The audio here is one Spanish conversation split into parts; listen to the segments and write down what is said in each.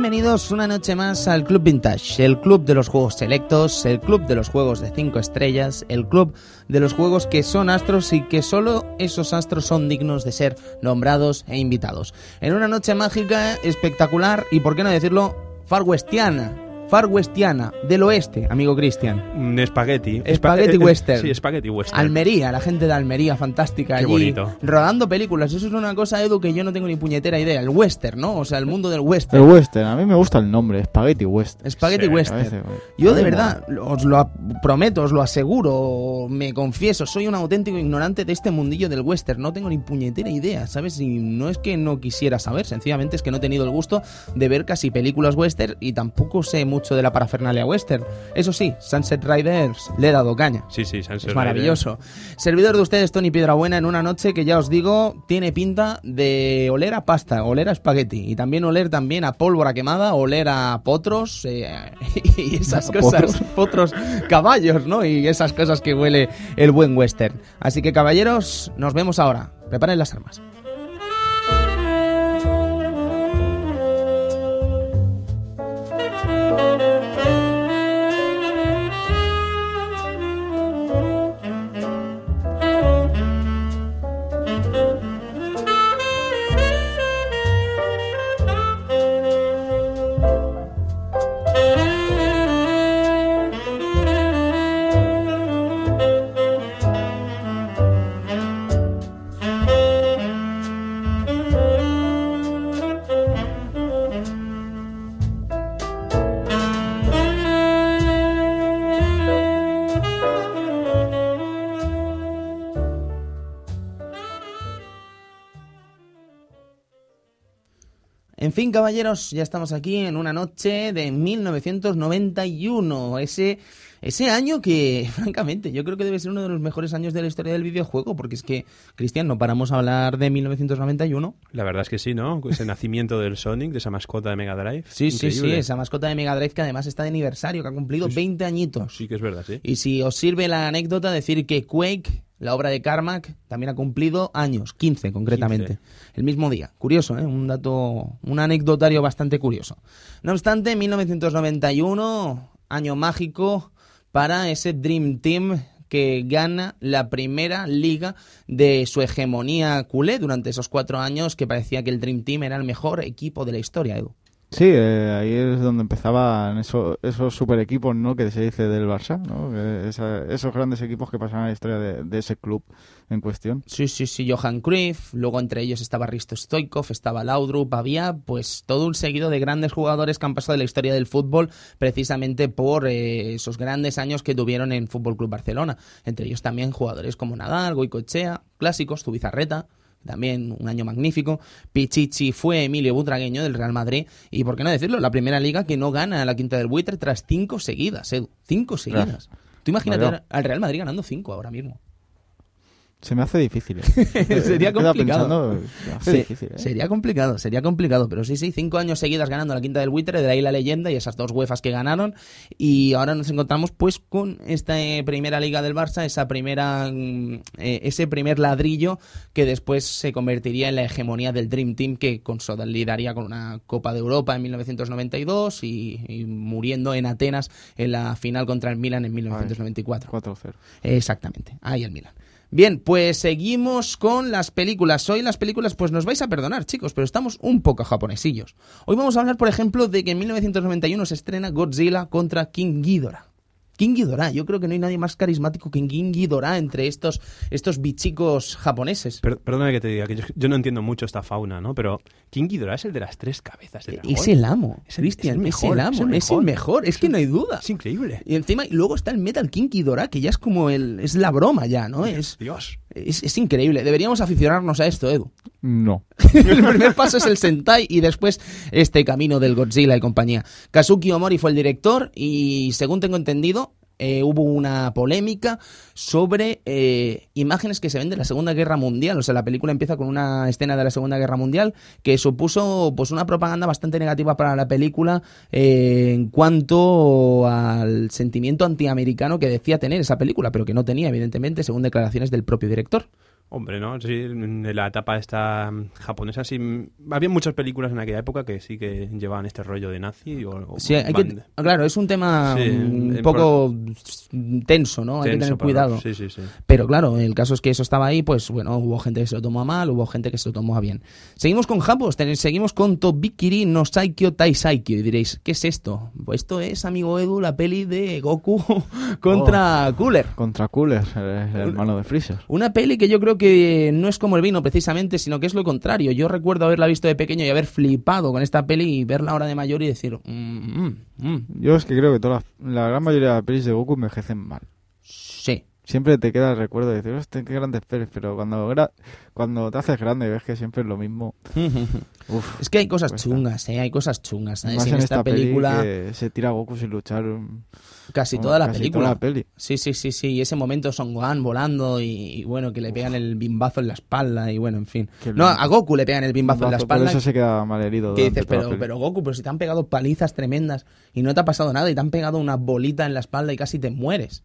Bienvenidos una noche más al Club Vintage, el club de los juegos selectos, el club de los juegos de 5 estrellas, el club de los juegos que son astros y que solo esos astros son dignos de ser nombrados e invitados. En una noche mágica, espectacular y, por qué no decirlo, far westiana, Far Westiana, del oeste, amigo Cristian. Un espagueti. Espagueti Espa- western. Sí, espagueti western. Almería, la gente de Almería, fantástica Qué allí. bonito. Rodando películas. Eso es una cosa, Edu, que yo no tengo ni puñetera idea. El western, ¿no? O sea, el mundo del El western. western, a mí me gusta el nombre, Spaghetti Western. Spaghetti Sí, western. Yo de verdad, os lo prometo, os lo aseguro, me confieso, soy un auténtico ignorante de este mundillo del western, no tengo ni puñetera idea, ¿sabes? Y no es que no quisiera saber, sencillamente es que no he tenido el gusto de ver casi películas western y tampoco sé mucho de la parafernalia western. Eso sí, Sunset Riders le he dado caña. Sí, sí, Sunset Es maravilloso. Servidor de ustedes, Tony Piedrabuena, en una noche que ya os digo, tiene pinta de oler a pasta, oler a espagueti. Y también oler también a pólvora quemada, oler a potros eh, y esas ¿A cosas. Potros, caballos, ¿no? Y esas cosas que huele el buen western. Así que, caballeros, nos vemos ahora. Preparen las armas. En fin, caballeros, ya estamos aquí en una noche de 1991. Ese, ese año que, francamente, yo creo que debe ser uno de los mejores años de la historia del videojuego, porque es que, Cristian, no paramos a hablar de 1991. La verdad es que sí, ¿no? Ese nacimiento del Sonic, de esa mascota de Mega Drive. Sí, sí, sí, esa mascota de Mega Drive que además está de aniversario, que ha cumplido sí. 20 añitos. Sí que es verdad, sí. Y si os sirve la anécdota, decir que Quake, la obra de Carmack, también ha cumplido años, 15 concretamente, 15. el mismo día. Curioso, ¿eh? Un dato, un anecdotario bastante curioso. No obstante, 1991, año mágico para ese Dream Team que gana la primera liga de su hegemonía culé durante esos cuatro años que parecía que el Dream Team era el mejor equipo de la historia, Edu. Sí, eh, ahí es donde empezaban eso- esos super equipos, ¿no? Que se dice del Barça, ¿no? Esa- esos grandes equipos que pasaban a la historia de, ese club en cuestión. Sí, sí, sí, Johan Cruyff, luego entre ellos estaba Risto Stoikov, estaba Laudrup, había pues todo un seguido de grandes jugadores que han pasado de la historia del fútbol precisamente por eh, esos grandes años que tuvieron en Fútbol Club Barcelona. Entre ellos también jugadores como Nadal, Goicoechea, clásicos, Zubizarreta, también un año magnífico. Pichichi fue Emilio Butragueño del Real Madrid y, por qué no decirlo, la primera liga que no gana la quinta del buitre tras cinco seguidas, Edu. Cinco seguidas. Tú imagínate al Real Madrid ganando cinco ahora mismo. Se me hace difícil. ¿eh? Sería complicado. pensando, se hace Sí, difícil, ¿eh? Sería complicado, sería complicado, pero sí, sí, cinco años seguidas ganando la quinta del buitre, de ahí la leyenda y esas dos UEFAs que ganaron. Y ahora nos encontramos pues con esta eh, primera liga del Barça, esa primera, mm, eh, ese primer ladrillo que después se convertiría en la hegemonía del Dream Team que consolidaría con una Copa de Europa en 1992 y, y muriendo en Atenas en la final contra el Milan en 1994. 4-0. Exactamente, ahí el Milan. Bien, pues seguimos con las películas. Hoy las películas, pues nos vais a perdonar, chicos, pero estamos un poco japonesillos. Hoy vamos a hablar, por ejemplo, de que en 1991 se estrena Godzilla contra King Ghidorah. King Ghidorah, yo creo que no hay nadie más carismático que King Ghidorah entre estos, estos bichicos japoneses. Per- perdona que te diga, que yo, yo no entiendo mucho esta fauna, ¿no? Pero King Ghidorah es el de las tres cabezas del dragón. Es el amo, Es el- es el es el mejor, amo, es el es el mejor. mejor, es que no hay duda. Es increíble. Y encima, y luego está el Metal King Ghidorah, que ya es como el, es la broma ya, ¿no? Es, Dios. Es, es increíble. Deberíamos aficionarnos a esto, Edu. No. el primer paso es el Sentai y después este camino del Godzilla y compañía. Kazuki Omori fue el director y según tengo entendido eh, hubo una polémica sobre eh, imágenes que se ven de la Segunda Guerra Mundial. O sea, la película empieza con una escena de la Segunda Guerra Mundial que supuso pues una propaganda bastante negativa para la película eh, en cuanto al sentimiento antiamericano que decía tener esa película, pero que no tenía, evidentemente, según declaraciones del propio director. Hombre, ¿no? Sí, de la etapa esta mm, japonesa, sí. mm, Había muchas películas en aquella época que sí que llevaban este rollo de nazi o, o Sí, hay que- band- claro, es un tema Sí, un en poco tenso, ¿no? hay que tener pero- cuidado. Sí, sí, sí. Pero claro, el caso es que eso estaba ahí, pues bueno, hubo gente que se lo tomó a mal, hubo gente que se lo tomó a bien. Seguimos con Japos, seguimos con Tobikiri no Saikyo Tai Saikyo. Y diréis, ¿qué es esto? Pues esto es, amigo Edu, la peli de Goku contra Cooler. Contra Cooler, el, el hermano de Freezer. Una peli que yo creo que no es como el vino precisamente, sino que es lo contrario. Yo recuerdo haberla visto de pequeño y haber flipado con esta peli y verla ahora de mayor y decir, mm, mm, mm, Yo es que creo que todas las- la gran mayoría de las pelis de Goku envejecen mal. sí. Siempre te queda el recuerdo de decir, hostia, qué grandes pelis, pero cuando, gra- cuando te haces grande y ves que siempre es lo mismo, uff. Es que hay cosas Cuesta. chungas, ¿eh? Hay cosas chungas. ¿sabes? Más Y en en esta esta película, peli que se tira Goku sin luchar. Casi bueno, toda la casi película. toda la peli. Sí, sí, sí, sí. Y ese momento Son Gohan volando y, y bueno, que le pegan el bimbazo en la espalda y bueno, en fin. Qué No, lindo. a Goku le pegan el bimbazo en la Por espalda. eso se queda mal herido. Que dices, pero, pero Goku, pero si te han pegado palizas tremendas y no te ha pasado nada y te han pegado una bolita en la espalda y casi te mueres.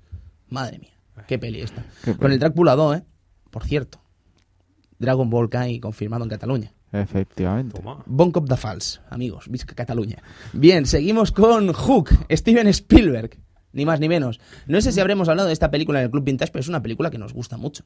Madre mía, qué peli esta. Qué Con el Drácula 2, ¿eh? Por cierto. Dragon Ball Kai confirmado en Cataluña. Efectivamente. Bon Cop de Fals, amigos, visca Cataluña. Bien, seguimos con Hook, Steven Spielberg, ni más ni menos. No sé si habremos hablado de esta película en el Club Vintage, pero es una película que nos gusta mucho.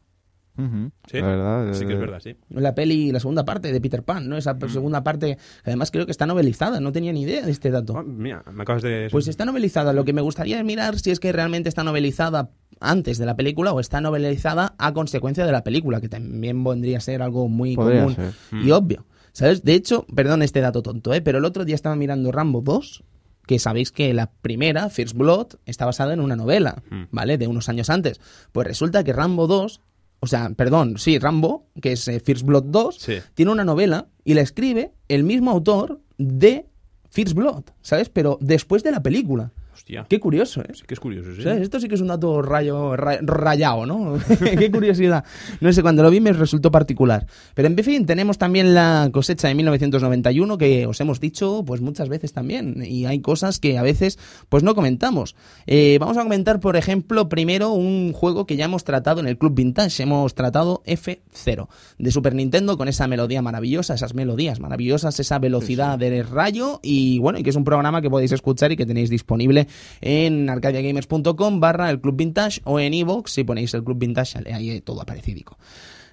Sí, La verdad. sí que es eh, verdad, sí. La peli, la segunda parte de Peter Pan, ¿no? Esa Mm. segunda parte, además creo que está novelizada, no tenía ni idea de este dato. Ah, mira, me acabas de... Pues está novelizada. Lo que me gustaría es mirar si es que realmente está novelizada antes de la película o está novelizada a consecuencia de la película, que también vendría a ser algo muy Podría común ser. y obvio. ¿Sabes? De hecho, perdón este dato tonto, ¿eh? pero el otro día estaba mirando Rambo 2, que sabéis que la primera, First Blood, está basada en una novela, Mm. ¿vale? De unos años antes. Pues resulta que Rambo 2, o sea, perdón, sí, Rambo, que es eh, First Blood 2, Sí. tiene una novela y la escribe el mismo autor de First Blood, ¿sabes? Pero después de la película. Hostia. Qué curioso, ¿eh? Sí que es curioso, sí. Esto sí que es un dato rayo, ra- rayado, ¿no? Qué curiosidad. No sé, cuando lo vi me resultó particular. Pero en fin, tenemos también la cosecha de 1991 que os hemos dicho pues muchas veces también. Y hay cosas que a veces pues no comentamos. Eh, vamos a comentar, por ejemplo, primero un juego que ya hemos tratado en el Club Vintage. Hemos tratado F0 de Super Nintendo con esa melodía maravillosa, esas melodías maravillosas, esa velocidad de rayo y bueno, y que es un programa que podéis escuchar y que tenéis disponible en arcadiagamers.com barra el Club Vintage o en iVoox si ponéis el Club Vintage, ahí todo aparecidico.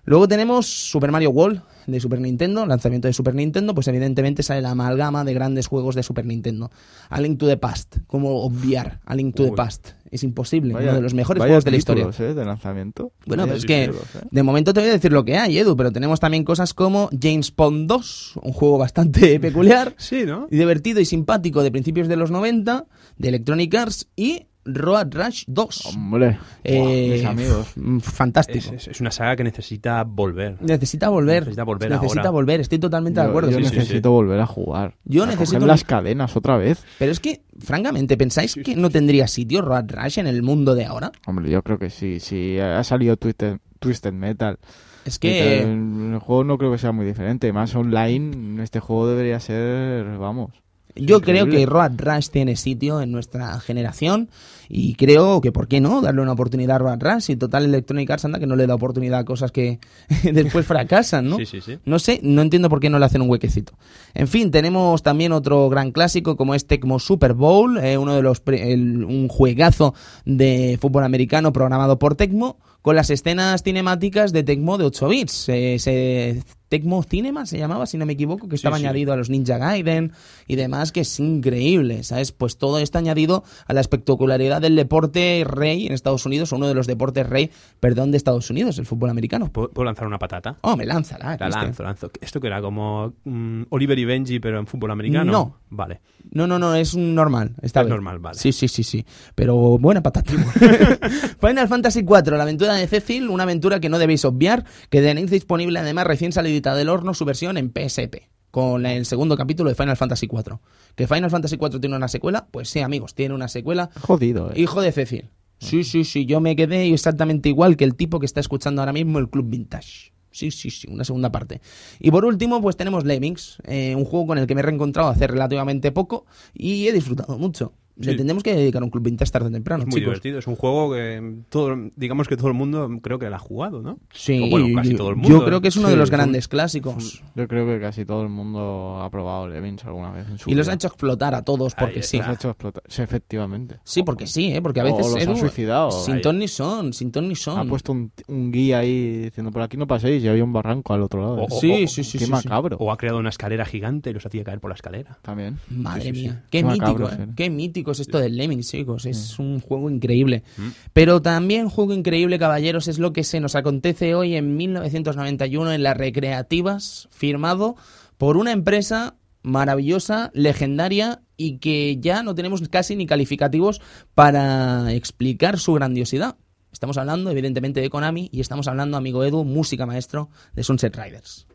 Luego tenemos Super Mario World de Super Nintendo, lanzamiento de Super Nintendo, pues evidentemente sale la amalgama de grandes juegos de Super Nintendo. A Link to the Past, como obviar A Link to the. Past. Es imposible, Vaya- uno de los mejores juegos de la historia. ¿eh? de lanzamiento. Bueno, Vaya pero es que ¿eh? de momento te voy a decir lo que hay, Edu, pero tenemos también cosas como James Bond 2, un juego bastante peculiar Sí, ¿no? y divertido y simpático de principios de los 90, de Electronic Arts y Road Rush 2. Hombre, Eh, mis amigos. mm, Fantástico. Es, es- es una saga que necesita volver. Necesita volver. Necesita volver Necesita ahora. volver, estoy totalmente de acuerdo. Yo, sí, sí, necesito volver a jugar. Yo A necesito- coger las cadenas otra vez. Pero es que, francamente, ¿pensáis que no tendría sitio Road Rush en el mundo de ahora? Hombre, yo creo que sí. Si ha salido Twisted, Twisted Metal. Es que El juego no creo que sea muy diferente. Más online, este juego debería ser, vamos. yo increíble. creo que Road Rush tiene sitio en nuestra generación y creo que, ¿por qué no? Darle una oportunidad a Road Rush y total Electronic Arts anda que no le da oportunidad a cosas que después fracasan, ¿no? Sí, sí, sí. No sé, no entiendo por qué no le hacen un huequecito. En fin, tenemos también otro gran clásico como es Tecmo Super Bowl, eh, uno de los pre- el- un juegazo de fútbol americano programado por Tecmo con las escenas cinemáticas de Tecmo de 8 bits. Eh, se- Tecmo Cinema se llamaba, si no me equivoco, que estaba sí. añadido a los Ninja Gaiden y demás, que es increíble, ¿sabes? Pues todo está añadido a la espectacularidad del deporte rey en Estados Unidos, o uno de los deportes rey, perdón, de Estados Unidos, el fútbol americano. ¿Puedo, puedo lanzar una patata? Oh, me lánzala. La lanzo, lanzo. ¿Esto que era como mm, Oliver y Benji, pero en fútbol americano? No. Vale. No, no, no, es normal. Esta Es vez. normal, vale. Sí, sí, sí, sí. Pero buena patata. Final Fantasy IV, la aventura de Cecil, una aventura que no debéis obviar, que tenéis disponible además recién salidita del horno su versión en PSP. Con el segundo capítulo de Final Fantasy IV. ¿Que Final Fantasy IV tiene una secuela? Pues sí, amigos, tiene una secuela. Jodido, eh. Hijo de Cecil. Sí, sí, sí, yo me quedé exactamente igual que el tipo que está escuchando ahora mismo el Club Vintage. Sí, sí, sí, una segunda parte. Y por último, pues tenemos Lemmings, eh, un juego con el que me he reencontrado hace relativamente poco y he disfrutado mucho. Le Sí. tendremos que dedicar un club vintage tarde o temprano, Es muy chicos. divertido. Es un juego que todo, digamos que todo el mundo creo que lo ha jugado, ¿no? Sí, O bueno, casi yo- todo el mundo. Yo creo que es uno Sí, de los un- grandes clásicos. Yo creo que casi todo el mundo ha probado Lemmings alguna vez en su Y los ha hecho explotar a todos porque sí. Los ha hecho explotar. Sí, efectivamente. Sí, porque sí, ¿eh? porque a O veces los ha Edu, suicidado. sin ton ni son, sin ton ni son. Ha puesto un, un guía ahí diciendo por aquí no paséis y había un barranco al otro lado. O- o- Sí, sí, sí. Qué sí, sí. macabro. O ha creado una escalera gigante y los hacía caer por la escalera. También. Madre Sí, sí, sí. mía, qué, mítico, ¿eh? qué mítico es esto del Lemmings, chicos. Es un juego increíble. Mm. Pero también juego increíble, caballeros, es lo que se nos acontece hoy en 1991 en las recreativas, firmado por una empresa maravillosa, legendaria y que ya no tenemos casi ni calificativos para explicar su grandiosidad. Estamos hablando, evidentemente, de Konami y estamos hablando, amigo Edu, música maestro de Sunset Riders.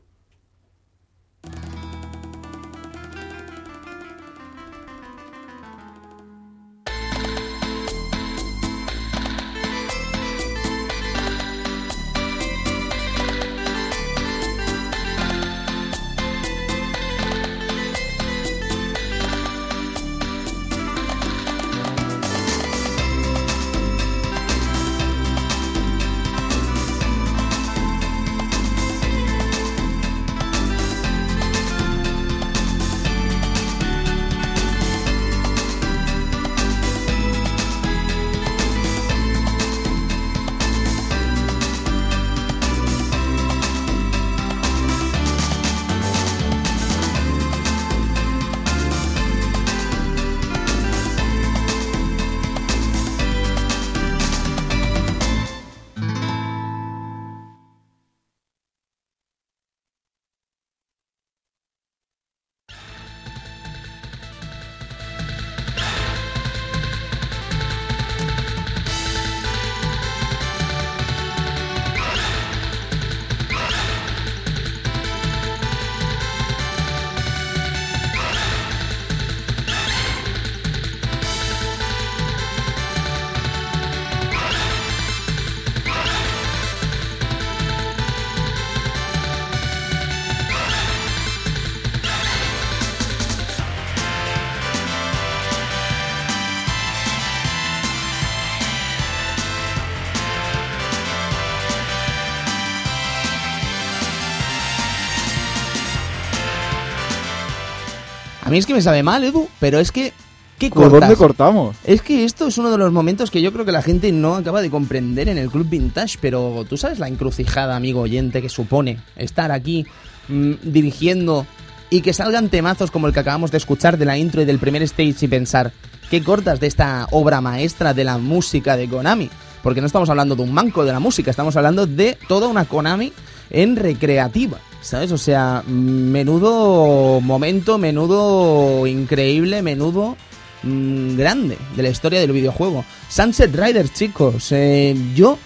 A mí es que me sabe mal, Edu, pero es que... ¿Qué ¿Por dónde cortamos? Es que esto es uno de los momentos que yo creo que la gente no acaba de comprender en el Club Vintage, pero tú sabes la encrucijada, amigo oyente, que supone estar aquí mm, dirigiendo y que salgan temazos como el que acabamos de escuchar de la intro y del primer stage y pensar, ¿qué cortas de esta obra maestra de la música de Konami? Porque no estamos hablando de un manco de la música, estamos hablando de toda una Konami en recreativa. ¿Sabes? O sea, menudo momento, menudo increíble, menudo mm, grande de la historia del videojuego. Sunset Riders, chicos. eh, yo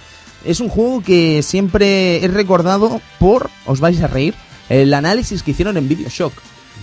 es un juego que siempre he recordado por, os vais a reír, el análisis que hicieron en Videoshock.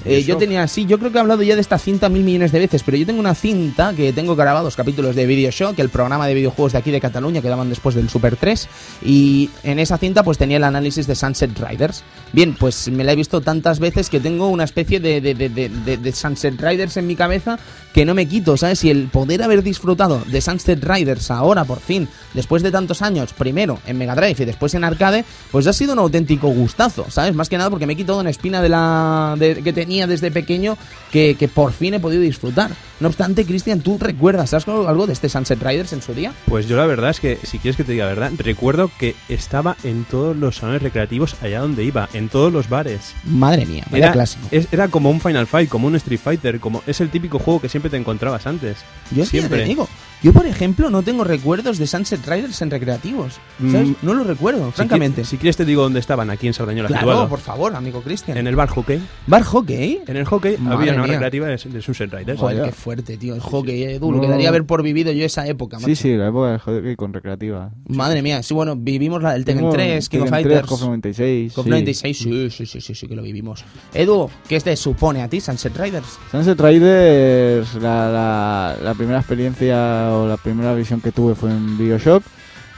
Eh, yo tenía, sí, yo creo que he hablado ya de esta cinta mil millones de veces, pero yo tengo una cinta que tengo grabados capítulos de Videoshock, el programa de videojuegos de aquí de Cataluña que daban después del Super 3, y en esa cinta pues tenía el análisis de Sunset Riders. Bien, pues me la he visto tantas veces que tengo una especie de, de, de, de- Sunset Riders en mi cabeza que no me quito, ¿sabes? Y el poder haber disfrutado de Sunset Riders ahora, por fin, después de tantos años, primero en Mega Drive y después en arcade, pues ha sido un auténtico gustazo, ¿sabes? Más que nada porque me he quitado una espina de la que tenía desde pequeño que, que por fin he podido disfrutar. No obstante, Cristian, ¿tú recuerdas ¿sabes algo algo de este Sunset Riders en su día? Pues yo la verdad es que, si quieres que te diga la verdad, recuerdo que estaba en todos los salones recreativos allá donde iba, en todos los bares. Madre mía, Era, clásico. es- era como un Final Fight, como un Street Fighter, como es el típico juego que siempre te encontrabas antes. Yo siempre. te digo, yo por ejemplo no tengo recuerdos de Sunset Riders en recreativos. ¿Sabes? Mm, no lo recuerdo, Si francamente. Si, quieres te digo dónde estaban, aquí en Sardañola claro, situado. por favor, amigo Cristian. En el bar hockey. Bar hockey. En el hockey Madre había una mía. recreativa de, de Sunset Riders. Joder, qué fuerte, tío. El hockey, eh, duro. No. Quedaría haber por vivido yo esa época, Sí, macho. sí, la época del hockey con recreativa. Madre mía, sí, bueno, vivimos la del Tekken Tengo 3, King of Tekken 3, Fighters. KOF 96. KOF sí. 96, sí, sí, sí, sí, sí, que lo vivimos. Edu, ¿qué te supone a ti, Sunset Riders? Sunset Riders, la, la, la primera experiencia la primera visión que tuve fue en Bioshock.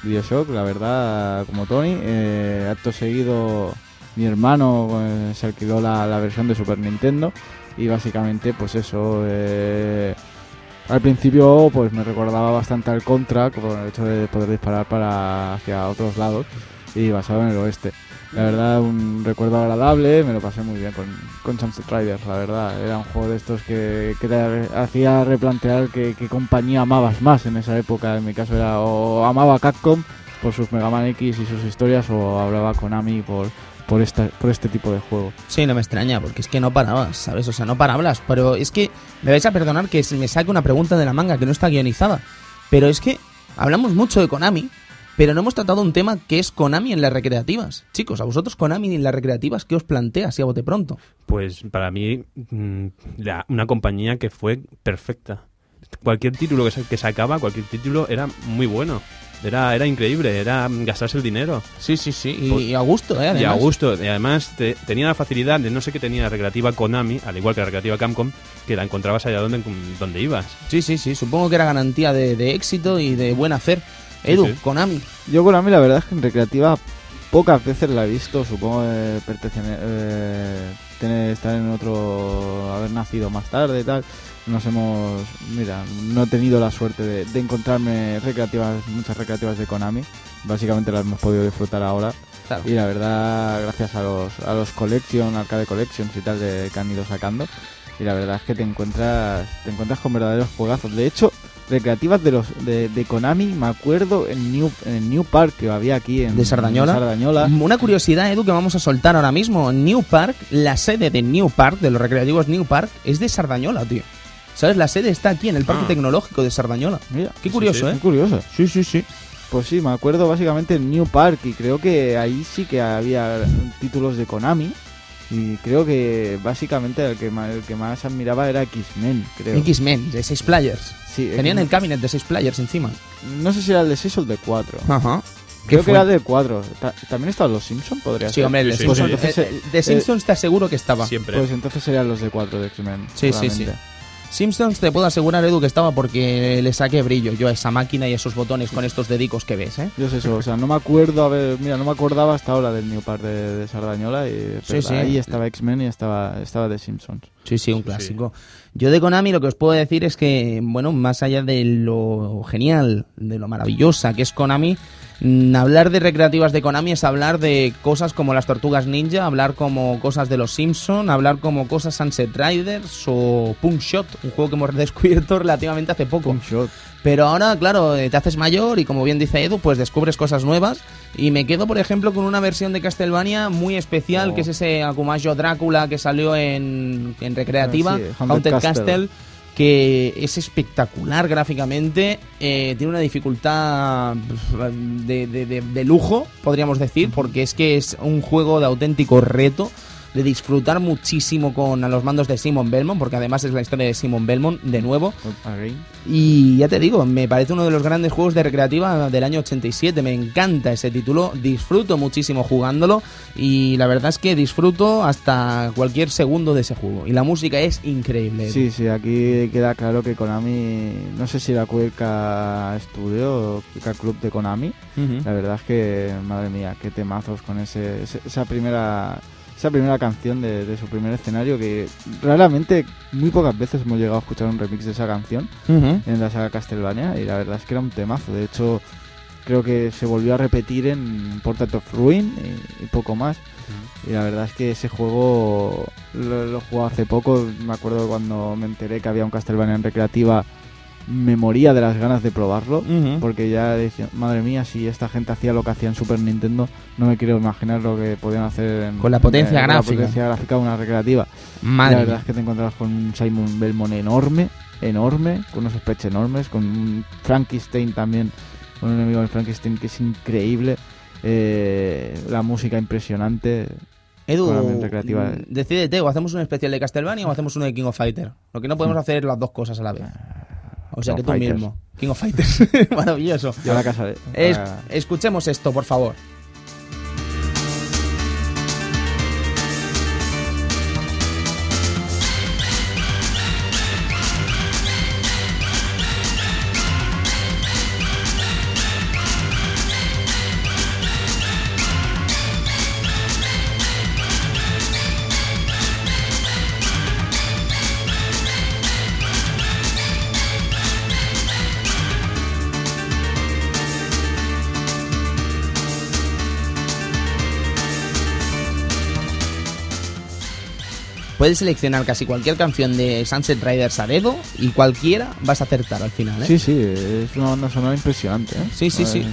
Bioshock, la verdad, como Tony. Eh, acto seguido, mi hermano eh, se alquiló la, la versión de Super Nintendo. Y básicamente, pues eso, eh, al principio pues me recordaba bastante al Contra por el hecho de poder disparar para hacia otros lados y basado en el oeste. La verdad, un recuerdo agradable, me lo pasé muy bien con, con Sunset Riders, la verdad. Era un juego de estos que, que te hacía replantear qué, compañía amabas más en esa época. En mi caso era o amaba Capcom por sus Mega Man X y sus historias o hablaba Konami por, por, esta, por este tipo de juego. Sí, no me extraña, porque es que no parabas, ¿sabes? O sea, no parabas. Pero es que me vais a perdonar que me saque una pregunta de la manga que no está guionizada. Pero es que hablamos mucho de Konami, pero no hemos tratado un tema que es Konami en las recreativas. Chicos, a vosotros Konami en las recreativas, ¿qué os plantea así a bote pronto? Pues para mí, mm, la- una compañía que fue perfecta. Cualquier título que, sa- que sacaba, cualquier título era muy bueno. Era, era increíble, era gastarse el dinero. Sí, sí, sí. Y, Pues- y a gusto, ¿eh? Y a Además. gusto. Y además te- tenía la facilidad de no sé qué tenía la recreativa Konami, al igual que la recreativa Capcom, que la encontrabas allá donde, donde ibas. Sí, sí, sí. Supongo que era garantía de, de éxito y de buen hacer. Edu, sí. Konami. Yo Konami la verdad es que en recreativa pocas veces la he visto, supongo que pertenece, eh, tiene estar en otro, haber nacido más tarde y tal. Nos hemos, mira, no he tenido la suerte de, de encontrarme recreativas, muchas recreativas de Konami. Básicamente las hemos podido disfrutar ahora. Claro. Y la verdad, gracias a los, a los Collection, Arcade Collections y tal de, que han ido sacando. Y la verdad es que te encuentras, te encuentras con verdaderos juegazos. De hecho, recreativas de los de, de Konami, me acuerdo en New, en New Park que había aquí en ¿De Sardañola? en Sardañola. Una curiosidad, Edu, que vamos a soltar ahora mismo. New Park, la sede de New Park, de los recreativos New Park, es de Sardañola, tío. ¿Sabes? La sede está aquí en el Parque Ah. Tecnológico de Sardañola. Mira, Qué curioso, muy ¿eh? curioso. Sí, sí, sí. Pues sí, me acuerdo básicamente en New Park y creo que ahí sí que había títulos de Konami. Y creo que básicamente el que más, el que más admiraba era X-Men, creo. X-Men, de 6 players. Sí, Tenían el cabinet de 6 players encima. No sé si era el de 6 o el de 4. Ajá. Creo ¿Qué que era fue? el de 4. Ta- ¿También estaban los Simpsons? Podría Sí, ser. hombre, el de Sí, sí, Simpsons. sí. Entonces, eh, de Simpsons te aseguro que estaba. Siempre. Pues entonces serían los de 4 de X-Men. Sí, sí, sí. Simpsons te puedo asegurar, Edu, que estaba porque le saqué brillo yo a esa máquina y a esos botones con estos dedicos que ves, ¿eh? Yo sé eso, o sea, no me acuerdo, a ver, mira, no me acordaba hasta ahora del New Park de, de Sardañola y Sí, sí. ahí estaba X-Men y estaba, estaba de Simpsons. Sí, sí, un Sí, clásico. Yo de Konami lo que os puedo decir es que, bueno, más allá de lo genial, de lo maravillosa que es Konami, hablar de recreativas de Konami es hablar de cosas como las Tortugas Ninja, hablar como cosas de los Simpson, hablar como cosas Sunset Riders o Punk Shot, un juego que hemos descubierto relativamente hace poco. Shot. Pero ahora, claro, eh, te haces mayor y como bien dice Edu, pues descubres cosas nuevas. Y me quedo, por ejemplo, con una versión de Castlevania muy especial, Oh. que es ese Akumajo Drácula que salió en, en recreativa, Ah, sí, Haunted Haunted, Castle. Castle. Que es espectacular gráficamente, eh, tiene una dificultad de- de- de lujo, podríamos decir, porque es que es un juego de auténtico reto, de disfrutar muchísimo con a los mandos de Simon Belmont, porque además es la historia de Simon Belmont de nuevo, y ya te digo, me parece uno de los grandes juegos de recreativa del año 87. Me encanta ese título, disfruto muchísimo jugándolo y la verdad es que disfruto hasta cualquier segundo de ese juego. Y la música es increíble. Sí, sí, aquí queda claro que Konami, no sé si era Cueca Studio o Cueca Club de Konami, la verdad es que, madre mía, qué temazos con ese, ese- esa primera esa primera canción de, de su primer escenario que raramente, muy pocas veces hemos llegado a escuchar un remix de esa canción en la saga Castlevania y la verdad es que era un temazo. De hecho, creo que se volvió a repetir en Portrait of Ruin y, y poco más. Y la verdad es que ese juego lo, lo jugué hace poco. Me acuerdo cuando me enteré que había un Castlevania en recreativa, me moría de las ganas de probarlo. Porque ya decía, madre mía, si esta gente hacía lo que hacía en Super Nintendo, no me quiero imaginar lo que podían hacer en, Con la potencia en- gráfica. la potencia gráfica de una recreativa. Madre la verdad mía. es que te encontrabas con un Simon Belmont enorme, enorme, con unos specs enormes, con un Frankenstein también, con un enemigo del Frankenstein que es increíble, eh, la música impresionante. Edu, decídete, o hacemos un especial de Castlevania o hacemos uno de King of Fighter. Lo que no podemos hacer es las dos cosas a la vez. O sea King que tú Fighters. mismo. King of Fighters. Maravilloso. Y a la casa de... Es- a- escuchemos esto, por favor. Puedes seleccionar casi cualquier canción de Sunset Riders a dedo y cualquiera vas a acertar al final, ¿eh? Sí, sí, es una banda sonora impresionante. ¿eh? Sí, sí, sí.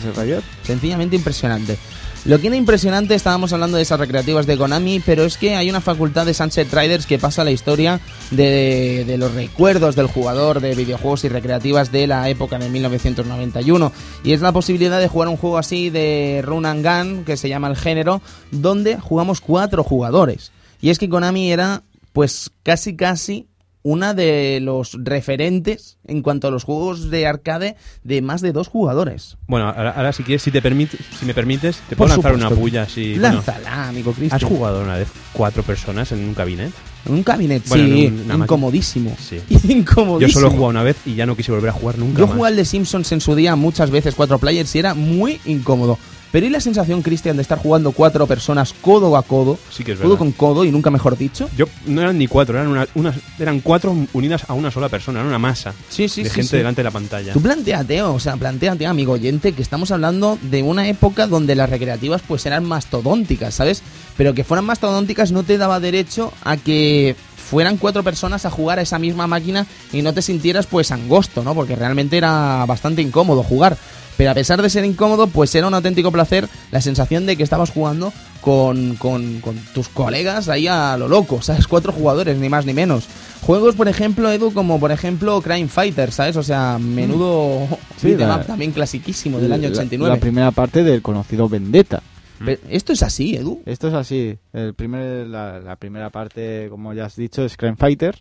Sencillamente impresionante. Lo que era impresionante, estábamos hablando de esas recreativas de Konami, pero es que hay una facultad de Sunset Riders que pasa a la historia de, de los recuerdos del jugador de videojuegos y recreativas de la época de 1991. Y es la posibilidad de jugar un juego así de run and gun, que se llama el género, donde jugamos cuatro jugadores. Y es que Konami era, pues, casi casi una de los referentes en cuanto a los juegos de arcade de más de dos jugadores. Bueno, ahora, ahora si quieres, si te permites, si me permites, te Por puedo lanzar supuesto. una puya. Bueno, Lánzala, amigo Cristian. ¿Has jugado una vez cuatro personas en un cabinet? En un cabinet, Bueno, sí, en un- una incomodísimo. Sí. Incomodísimo. Yo solo he jugado una vez y ya no quise volver a jugar nunca Yo jugué al de Simpsons en su día muchas veces, cuatro players, y era muy incómodo. Pero ¿y la sensación, Cristian, de estar jugando cuatro personas codo a codo? Sí que es codo verdad. con codo y nunca mejor dicho. Yo no eran ni cuatro, eran una, unas- eran cuatro unidas a una sola persona, era una masa Sí, sí, de sí, gente sí. delante de la pantalla. Tú planteate, o sea, planteate, amigo oyente, que estamos hablando de una época donde las recreativas pues eran mastodónticas, ¿sabes? Pero que fueran mastodónticas no te daba derecho a que fueran cuatro personas a jugar a esa misma máquina y no te sintieras pues angosto, ¿no? Porque realmente era bastante incómodo jugar. Pero a pesar de ser incómodo, pues era un auténtico placer la sensación de que estabas jugando con, con- con tus colegas ahí a lo loco, ¿sabes? Cuatro jugadores, ni más ni menos. Juegos, por ejemplo, Edu, como por ejemplo Crime Fighter, ¿sabes? O sea, menudo Sí, beat'em la- también clasiquísimo del año La- 89. La, primera parte del conocido Vendetta. Pero esto es así, Edu. Esto es así. El primer, la, la primera parte, como ya has dicho, es Crime Fighter.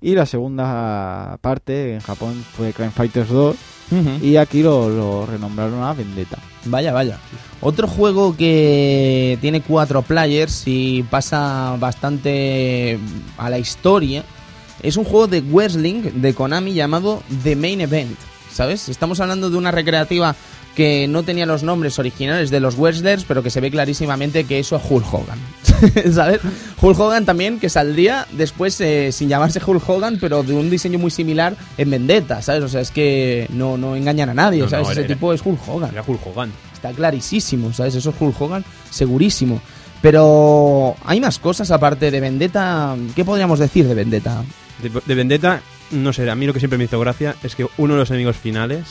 Y la segunda parte en Japón fue Crime Fighters 2. Y aquí lo, lo renombraron a Vendetta. Vaya, vaya. Otro juego que tiene cuatro players y pasa bastante a la historia es un juego de wrestling de Konami llamado The Main Event. ¿Sabes? Estamos hablando de una recreativa que no tenía los nombres originales de los wrestlers, pero que se ve clarísimamente que eso es Hulk Hogan. ¿Sabes? Hulk Hogan también, que saldría después eh, sin llamarse Hulk Hogan, pero de un diseño muy similar en Vendetta, ¿sabes? O sea, es que no, no engañan a nadie, No, no, ¿sabes? era- Ese tipo es Hulk Hogan. Era Hulk Hogan. Está clarísimo, ¿sabes? Eso es Hulk Hogan, segurísimo. Pero hay más cosas aparte de Vendetta. ¿Qué podríamos decir de Vendetta? De, de Vendetta, no sé, a mí lo que siempre me hizo gracia es que uno de los enemigos finales,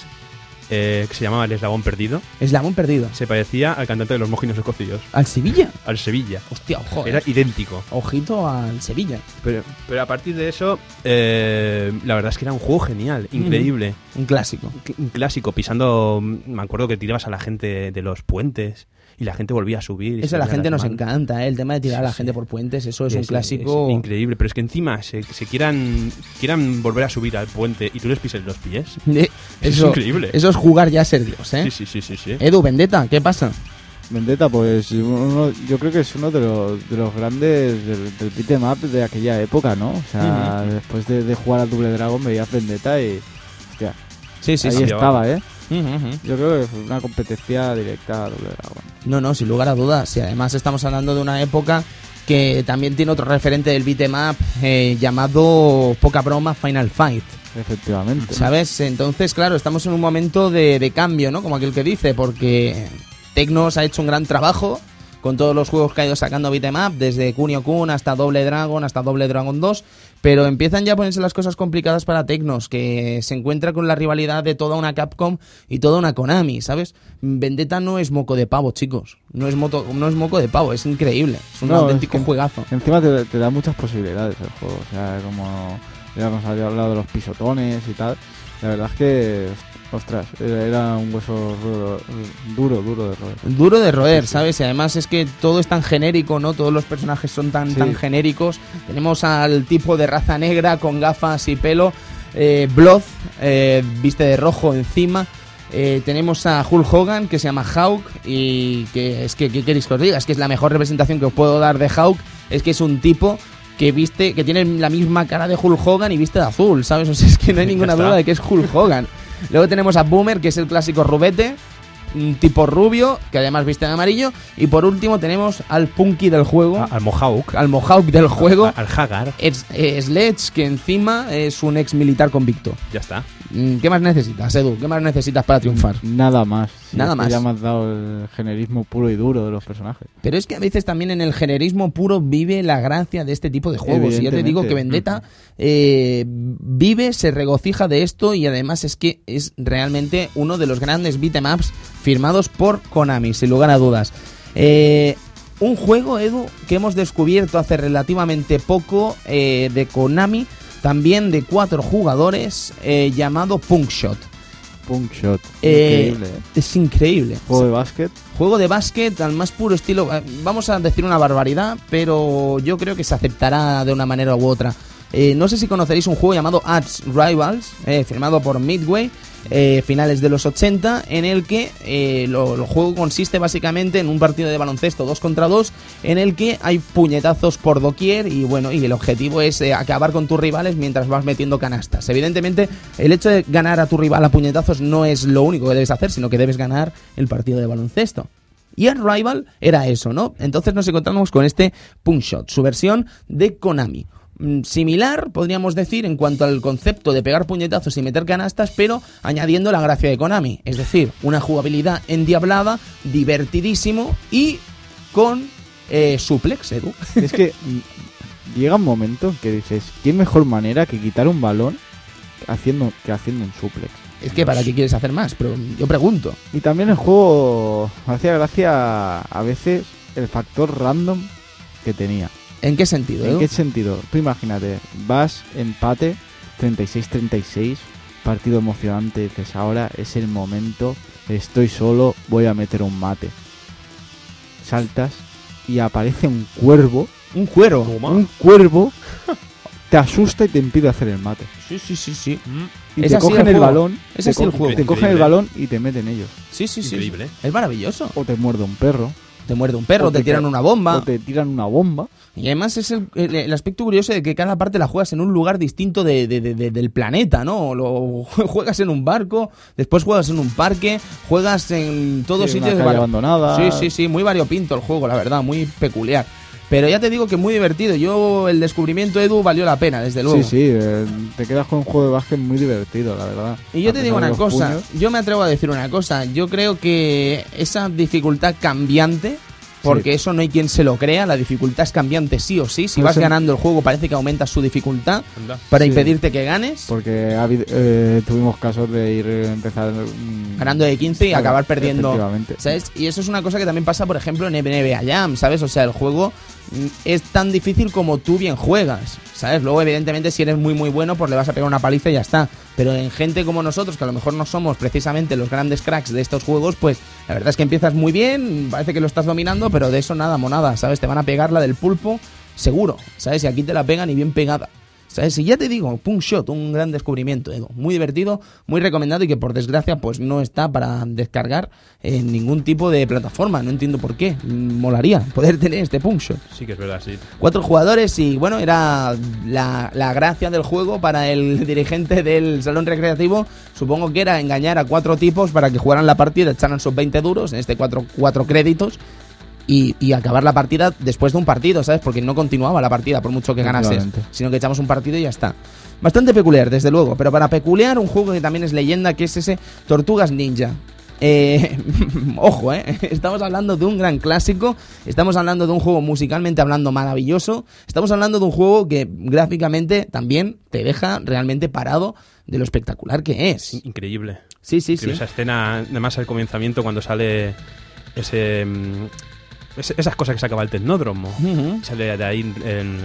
eh, que se llamaba el eslabón perdido, Eslabón perdido. se parecía al cantante de los mojinos escocillos, ¿Al Sevilla? al Sevilla. Hostia, ojo. Era eh. idéntico. Ojito al Sevilla. Pero, pero a partir de eso, eh, la verdad es que era un juego genial, increíble. Un clásico. Cl- Un clásico, pisando. Me acuerdo que tirabas a la gente de los puentes y la gente volvía a subir. Eso a la gente nos manos. encanta, ¿eh? El tema de tirar a la gente sí. por puentes, eso es un clásico. es increíble, pero es que encima se, se quieran, quieran volver a subir al puente y tú les pises los pies. De- Es eso, increíble. Eso es jugar ya a ser Dios, ¿eh? Sí, sí, sí, sí. sí. Edu, Vendetta, ¿qué pasa? Vendetta, pues uno- yo creo que es uno de los, de los grandes del, del beat'em up de aquella época, ¿no? O sea, después de, de jugar al Double Dragon veías Vendetta y... Hostia, Sí, ahí sí. estaba, ¿eh? Yo creo que fue una competencia directa a Double Dragon. No, no, sin lugar a dudas. Y además estamos hablando de una época que también tiene otro referente del beat'em up eh, llamado, poca broma, Final Fight. Efectivamente. ¿Sabes? Entonces, claro, estamos en un momento de, de cambio, ¿no? Como aquel que dice, porque Tecnos ha hecho un gran trabajo con todos los juegos que ha ido sacando beat'em up, desde Kunio Kun hasta Doble Dragon, hasta Doble Dragon 2, pero empiezan ya a ponerse las cosas complicadas para Tecnos, que se encuentra con la rivalidad de toda una Capcom y toda una Konami, ¿sabes? Vendetta no es moco de pavo, chicos. No es, moto, no es moco de pavo, es increíble. Es un No, auténtico es que- juegazo. Encima te, te da muchas posibilidades el juego. O sea, como ya hemos hablado de los pisotones y tal. La verdad es que, ostras, era, un hueso duro, duro, duro de roer. Duro de roer, ¿sabes? Y además es que todo es tan genérico, ¿no? Todos los personajes son tan, Sí. tan genéricos. Tenemos al tipo de raza negra con gafas y pelo, eh, Blood, eh, viste de rojo encima. Eh, tenemos a Hulk Hogan, que se llama Hawk, y que es que, ¿qué queréis que os diga? Es que es la mejor representación que os puedo dar de Hawk, es que es un tipo que viste, que tiene la misma cara de Hulk Hogan y viste de azul, ¿sabes? O sea, es que no hay ninguna duda de que es Hulk Hogan. Luego tenemos a Boomer, que es el clásico rubete, un tipo rubio, que además viste de amarillo. Y por último tenemos al Punky del juego, A- Al Mohawk. al Mohawk del juego, a- Al Hagar. es, eh, Sledge, que encima es un ex militar convicto. Ya está. Mm, ¿Qué más necesitas, Edu? ¿Qué más necesitas para triunfar? Nada más. Si Nada más. Ya me has dado el generismo puro y duro de los personajes. Pero es que a veces también en el generismo puro vive la gracia de este tipo de juegos. Y ya te digo que. Vendetta eh, vive, se regocija de esto y además es que es realmente uno de los grandes beat'em ups firmados por Konami, sin lugar a dudas. Eh, un juego, Edu, que hemos descubierto hace relativamente poco eh, de Konami, también de cuatro jugadores, eh, llamado Punk Shot. Punk Shot. Increíble. Es increíble. Juego de básquet. Juego de básquet al más puro estilo. Vamos a decir una barbaridad, pero yo creo que se aceptará de una manera u otra. No sé si conoceréis un juego llamado Ads Rivals, firmado por Midway, eh, finales de los 80, en el que eh, el juego consiste básicamente en un partido de baloncesto 2 contra 2, en el que hay puñetazos por doquier y bueno, y el objetivo es eh, acabar con tus rivales mientras vas metiendo canastas. Evidentemente, el hecho de ganar a tu rival a puñetazos no es lo único que debes hacer, sino que debes ganar el partido de baloncesto. Y el Rival era eso, ¿no? Entonces nos encontramos con este Punk Shot, su versión de Konami. Mm, Similar, podríamos decir, en cuanto al concepto de pegar puñetazos y meter canastas, pero añadiendo la gracia de Konami. Es decir, una jugabilidad endiablada, divertidísimo y con eh, suplex, Edu. Es que mm, llega un momento en que dices, ¿qué mejor manera que quitar un balón haciendo, que haciendo un suplex? Es que para qué quieres hacer más, pero yo pregunto. Y también el juego hacía gracia a veces el factor random que tenía. ¿En qué sentido, ¿En qué sentido? Tú imagínate, vas empate 36-36, partido emocionante, dices, ahora es el momento, estoy solo, voy a meter un mate. Saltas y aparece un cuervo, Un cuero. un cuervo te asusta y te impide hacer el mate. Sí, sí, sí, sí. Mm, Y Es te así cogen el balón, Es te, así el juego. te cogen el balón y te meten ellos. Sí, sí, sí. Increíble. Es maravilloso. O te muerde un perro, Te muerde un perro, te, te tiran una bomba. o te tiran una bomba. Y además es el, el- el aspecto curioso de que cada parte la juegas en un lugar distinto de- de- de- de- del planeta, ¿no? Lo, juegas en un barco, después juegas en un parque, juegas en todos Sí, una sitios. calle vari- abandonada. Sí, sí, sí, muy variopinto el juego, la verdad, muy peculiar. Pero ya te digo que muy divertido. Yo, el descubrimiento Edu valió la pena, desde luego. Sí, sí, eh, te quedas con un juego de básquet muy divertido, la verdad. Y yo A te digo una cosa, puños. yo me atrevo a decir una cosa, yo creo que esa dificultad cambiante, porque eso no hay quien se lo crea, la dificultad es cambiante sí o sí, si Pues vas ganando el juego parece que aumenta su dificultad anda. para Sí. impedirte que ganes, Porque ha habido- eh, tuvimos casos de ir eh, empezar mm, ganando de 15 y acabar perdiendo. ¿Sabes? Y eso es una cosa que también pasa, por ejemplo, en NBA Jam, ¿sabes? O sea, el juego mm, es tan difícil como tú bien juegas, ¿sabes? Luego, evidentemente, si eres muy, muy bueno, pues le vas a pegar una paliza y ya está. Pero en gente como nosotros, que a lo mejor no somos precisamente los grandes cracks de estos juegos, pues la verdad es que empiezas muy bien, parece que lo estás dominando, pero de eso nada, monada, ¿sabes? Te van a pegar la del pulpo, seguro, ¿sabes? Y aquí te la pegan y bien pegada. ¿Sabes? Y ya te digo, Punk Shot, un gran descubrimiento, Edu. Muy divertido, muy recomendado y que por desgracia pues no está para descargar en ningún tipo de plataforma. No entiendo por qué. Molaría poder tener este Punk Shot. Sí que es verdad, sí. Cuatro jugadores y bueno, era la, la gracia del juego para el dirigente del salón recreativo. Supongo que era engañar a cuatro tipos para que jugaran la partida, echaran sus 20 duros, en este cuatro, cuatro créditos. Y, y acabar la partida después de un partido, ¿sabes? Porque no continuaba la partida por mucho que ganases, sino que echamos un partido y ya está. Bastante peculiar, desde luego, pero para peculiar un juego que también es leyenda, que es ese Tortugas Ninja. Eh, ojo, eh. Estamos hablando de un gran clásico. Estamos hablando de un juego musicalmente hablando maravilloso. Estamos hablando de un juego que gráficamente también te deja realmente parado de lo espectacular que es. Increíble. Sí, sí, sí. Increíble Esa escena, además al comenzamiento cuando sale ese, ese- esas cosas que sacaba el tecnódromo. Ujú. Sale de ahí en, en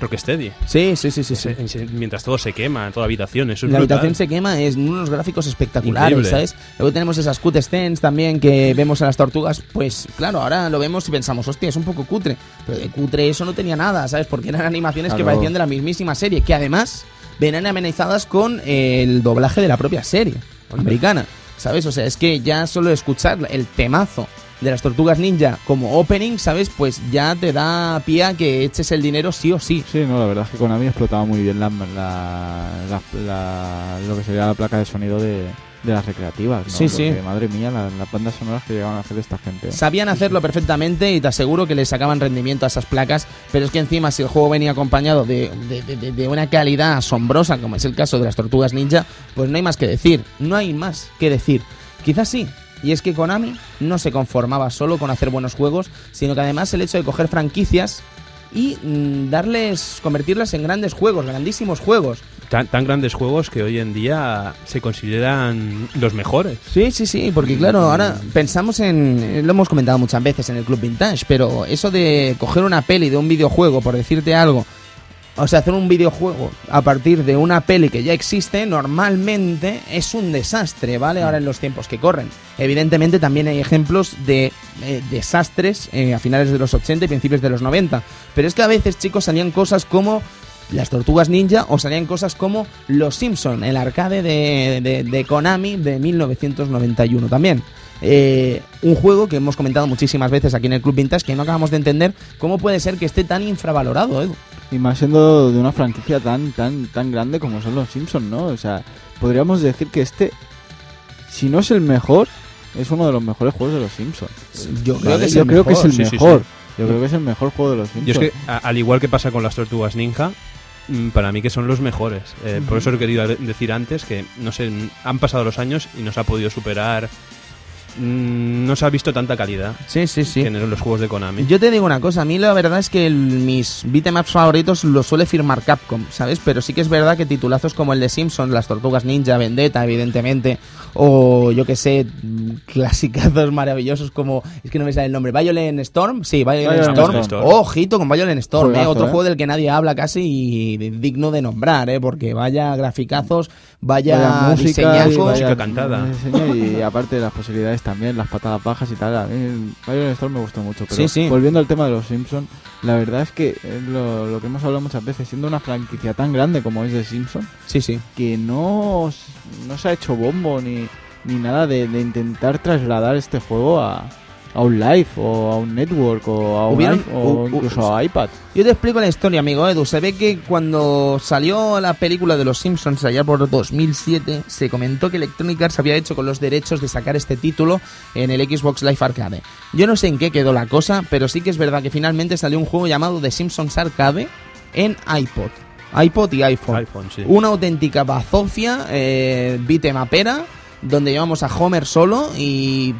Rocksteady. Sí, sí, sí, sí. sí. Mientras todo se quema, toda habitación. Eso es La brutal. habitación se quema, es unos gráficos espectaculares, Increíble. ¿sabes? Luego tenemos esas cut scenes también que vemos a las tortugas, pues claro, ahora lo vemos y pensamos, hostia, es un poco cutre, pero de cutre eso no tenía nada, ¿sabes? Porque eran animaciones que parecían de la mismísima serie, que además venían amenizadas con el doblaje de la propia serie americana, ¿sabes? O sea, es que ya solo escuchar el temazo de las tortugas ninja como opening, ¿sabes? Pues ya te da pie a que eches el dinero sí o sí. Sí, no, la verdad es que Konami explotaba muy bien la, la- la- la- lo que sería la placa de sonido de, de las recreativas, ¿no? Sí, sí. Madre mía, las, las bandas sonoras que llegaban a hacer esta gente. Sabían hacerlo perfectamente y te aseguro que le sacaban rendimiento a esas placas, pero es que encima si el juego venía acompañado de- de- de una calidad asombrosa, como es el caso de las tortugas ninja, pues no hay más que decir, no hay más que decir. Quizás sí, y es que Konami no se conformaba solo con hacer buenos juegos, sino que además el hecho de coger franquicias y mm, darles, convertirlas en grandes juegos, grandísimos juegos. Tan, tan grandes juegos que hoy en día se consideran los mejores. Sí, sí, sí, porque claro, ahora pensamos en, eh, lo hemos comentado muchas veces en el Club Vintage, pero eso de coger una peli de un videojuego, por decirte algo, o sea, hacer un videojuego a partir de una peli que ya existe, normalmente es un desastre, ¿vale? Ahora en los tiempos que corren. Evidentemente también hay ejemplos de eh, desastres eh, a finales de los 80 y principios de los 90, pero es que a veces, chicos, salían cosas como las Tortugas Ninja o salían cosas como Los Simpson, el arcade de, de- Konami de 1991 también. Eh, un juego que hemos comentado muchísimas veces aquí en el Club Vintage que no acabamos de entender cómo puede ser que esté tan infravalorado, Edu. Y más siendo de una franquicia tan, tan, tan grande como son los Simpsons, ¿no? O sea, podríamos decir que este, si no es el mejor, es uno de los mejores juegos de los Simpsons. Yo creo ¿Vale? que es Yo el creo que es mejor. el sí, mejor. sí. Yo creo que es el mejor juego de los Simpsons. Yo es que, a- al igual que pasa con las tortugas ninja, mm, para mí que son los mejores. Eh, Por eso he querido de- decir antes que, no sé, han pasado los años y no se ha podido superar. Mm, no se ha visto tanta calidad Sí, sí, sí. que en los juegos de Konami. Yo te digo una cosa, a mí la verdad es que el- mis beatemaps favoritos los suele firmar Capcom, ¿sabes? Pero sí que es verdad que titulazos como el de Simpsons, las Tortugas Ninja, Vendetta, evidentemente, o yo que sé, clasicazos maravillosos como, es que no me sale el nombre, Violent Storm, sí, Violent, Violent Storm. Storm. Oh, ojito con Violent Storm, eh, otro eh. juego del que nadie habla casi y digno de nombrar, eh, porque vaya graficazos, vaya, Vaya música, diseñazos. y vaya Música cantada. y aparte las posibilidades también, las patadas bajas y tal. A mí Violent Storm me gustó mucho. Pero Sí, sí. volviendo al tema de los Simpsons, la verdad es que es lo, lo que hemos hablado muchas veces, siendo una franquicia tan grande como es de Simpson, Sí, sí. que no, no se ha hecho bombo ni, ni nada de, de intentar trasladar este juego a, a un live o a un network o a un Hubieron- iPhone, o incluso a iPad. Yo te explico la historia, amigo Edu. Se ve que cuando salió la película de los Simpsons allá por 2007, se comentó que Electronic Arts había hecho con los derechos de sacar este título en el Xbox Live Arcade. Yo no sé en qué quedó la cosa, pero sí que es verdad que finalmente salió un juego llamado The Simpsons Arcade en iPod. iPod y iPhone. iPhone, sí. Una auténtica bazofia, eh, bitemapera, donde llevamos a Homer solo y...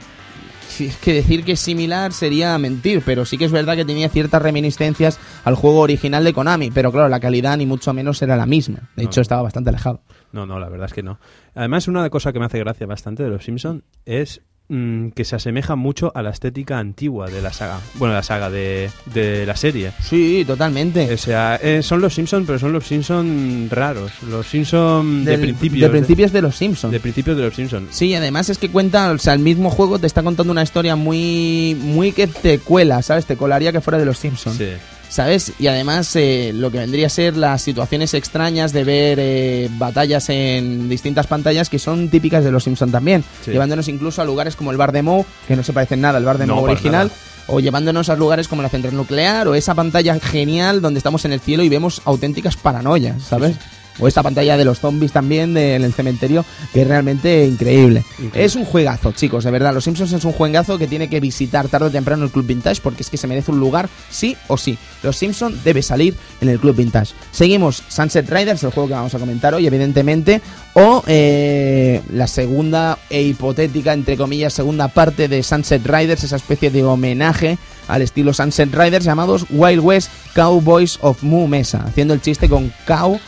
Es que decir que es similar sería mentir, pero sí que es verdad que tenía ciertas reminiscencias al juego original de Konami, pero claro, la calidad ni mucho menos era la misma. De No. hecho, estaba bastante alejado. No, no, la verdad es que no. Además, una cosa que me hace gracia bastante de los Simpson es mm, que se asemeja mucho a la estética antigua de la saga. Bueno, la saga de, de la serie. Sí, totalmente. O sea, eh, son los Simpson, pero son los Simpson raros. Los Simpson de principios. de principios de los Simpsons. de principios de los Simpson. Sí, además es que cuenta, o sea, el mismo juego te está contando una historia muy, muy que te cuela, ¿sabes? Te colaría que fuera de los Simpsons. Sí. ¿Sabes? Y además eh, lo que vendría a ser las situaciones extrañas de ver eh, batallas en distintas pantallas que son típicas de los Simpson también, Sí. llevándonos incluso a lugares como el bar de Moe, que no se parecen nada al bar de No, Moe original, nada. o llevándonos a lugares como la central nuclear o esa pantalla genial donde estamos en el cielo y vemos auténticas paranoias, ¿sabes? O esta pantalla de los zombies también de- en el cementerio, que es realmente increíble. Increíble. Es un juegazo, chicos, de verdad. Los Simpsons es un juegazo que tiene que visitar tarde o temprano el Club Vintage porque es que se merece un lugar sí o sí. Los Simpsons debe salir en el Club Vintage. Seguimos Sunset Riders, el juego que vamos a comentar hoy, evidentemente, o eh, la segunda e hipotética, entre comillas, segunda parte de Sunset Riders, esa especie de homenaje al estilo Sunset Riders llamados Wild West Cowboys of Moo Mesa, haciendo el chiste con cow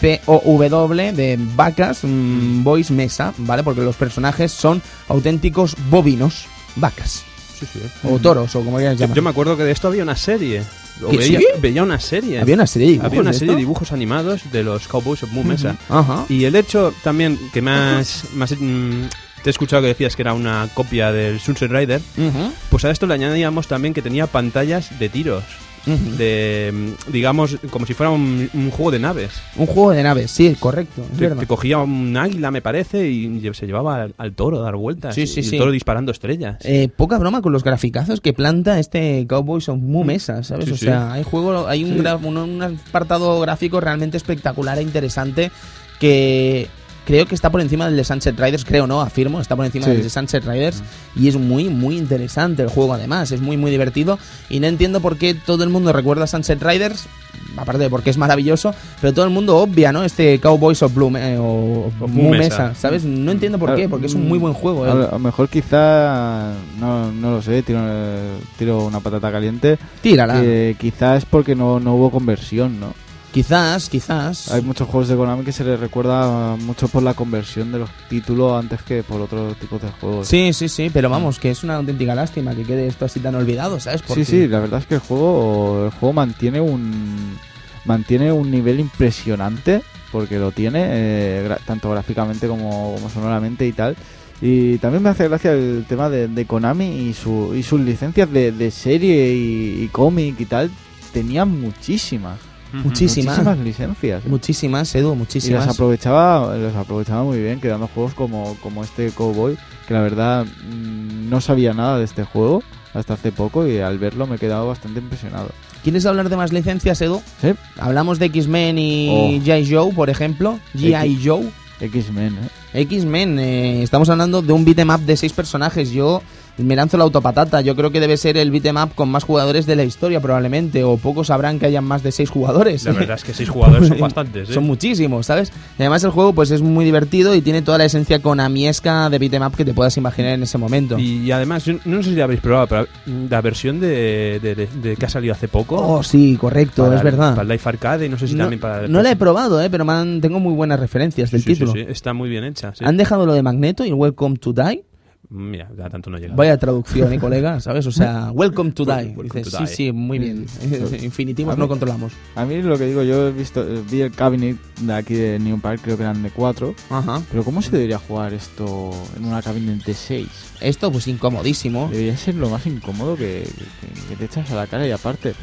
C-O-W de vacas, mm, boys mesa, ¿vale? Porque los personajes son auténticos bovinos, vacas, Sí, sí. o toros, o como quieras Yo, llamar. yo me acuerdo que de esto había una serie. O ¿Que veía, sí? veía una serie. Había una serie de dibujos Había una serie de dibujos animados de los Cowboys of Moo Mesa. Ajá. Y el hecho también que más, más mm, te he escuchado que decías que era una copia del Sunset Rider, pues a esto le añadíamos también que tenía pantallas de tiros, de mm, digamos como si fuera un, un juego de naves. Un juego de naves, sí, correcto, es Te, cogía un águila, me parece, y se llevaba al, al toro a dar vueltas. Sí, y sí, el sí. toro disparando estrellas. Eh, poca broma con los graficazos que planta este Cowboys of Moo Mesa, ¿sabes? Sí, o sí. sea, hay juego, hay un, gra- un, un apartado gráfico realmente espectacular e interesante que, creo que está por encima del de Sunset Riders, creo no, afirmo, está por encima Sí. del de Sunset Riders y es muy, muy interesante el juego además, es muy, muy divertido y no entiendo por qué todo el mundo recuerda a Sunset Riders, aparte de porque es maravilloso, pero todo el mundo obvia, ¿no? Este Cowboys of Blue Me- o Moo Mesa, Mesa. ¿sabes? No entiendo por qué, porque es un muy buen juego. A ¿eh? lo- a lo mejor quizá, no, no lo sé, tiro, tiro una patata caliente. Tírala. que quizá es porque no, no hubo conversión, ¿no? Quizás, quizás. Hay muchos juegos de Konami que se les recuerda mucho por la conversión de los títulos antes que por otros tipos de juegos. Sí, sí, sí, pero vamos, que es una auténtica lástima que quede esto así tan olvidado, ¿sabes? Porque- Sí, sí, la verdad es que el juego, el juego mantiene un mantiene un nivel impresionante porque lo tiene eh, gra- tanto gráficamente como, como sonoramente y tal. Y también me hace gracia el tema de, de Konami y, su, y sus licencias de, de serie y, y cómic y tal. Tenían muchísimas, Muchísimas. muchísimas licencias. ¿eh? Muchísimas, Edu, Y las muchísimas. aprovechaba, los aprovechaba muy bien, creando juegos como, como este Cowboy, que la verdad mm, no sabía nada de este juego hasta hace poco y al verlo me he quedado bastante impresionado. ¿Quieres hablar de más licencias, Edu? Sí, Hablamos de X-Men y Oh. G.I. Joe, por ejemplo. G.I. Joe. X-Men, ¿eh? X-Men, eh, estamos hablando de un beat'em up de seis personajes. Yo me lanzo la autopatata. Yo creo que debe ser el beat'em up con más jugadores de la historia, probablemente. O pocos sabrán que hayan más de seis jugadores. La verdad es que seis jugadores son bastantes, ¿eh? Son muchísimos, ¿sabes? Y además el juego pues es muy divertido y tiene toda la esencia konamiesca de beat'em up que te puedas imaginar en ese momento. Y, y además, yo no sé si la habéis probado, pero la versión de, de- de- de que ha salido hace poco. Oh, sí, correcto, para es verdad. Para Life Arcade y no sé si no, también para... no la he probado, eh, pero tengo muy buenas referencias del Sí, sí, título. sí, está muy bien hecha. Han dejado lo de Magneto y Welcome to Die. Mira, ya tanto no llega. Vaya traducción, ¿eh, colega? ¿Sabes? O sea, Welcome to Die. Welcome Dices, to sí, die. sí, muy bien. Infinitivos mí- no controlamos. A mí lo que digo, yo he visto, eh, vi el cabinet de aquí de New Park, creo que eran de 4, Ajá. pero ¿cómo se debería jugar esto en una cabinet de 6? Esto, pues incomodísimo. Debería ser lo más incómodo que, que- que te echas a la cara y aparte,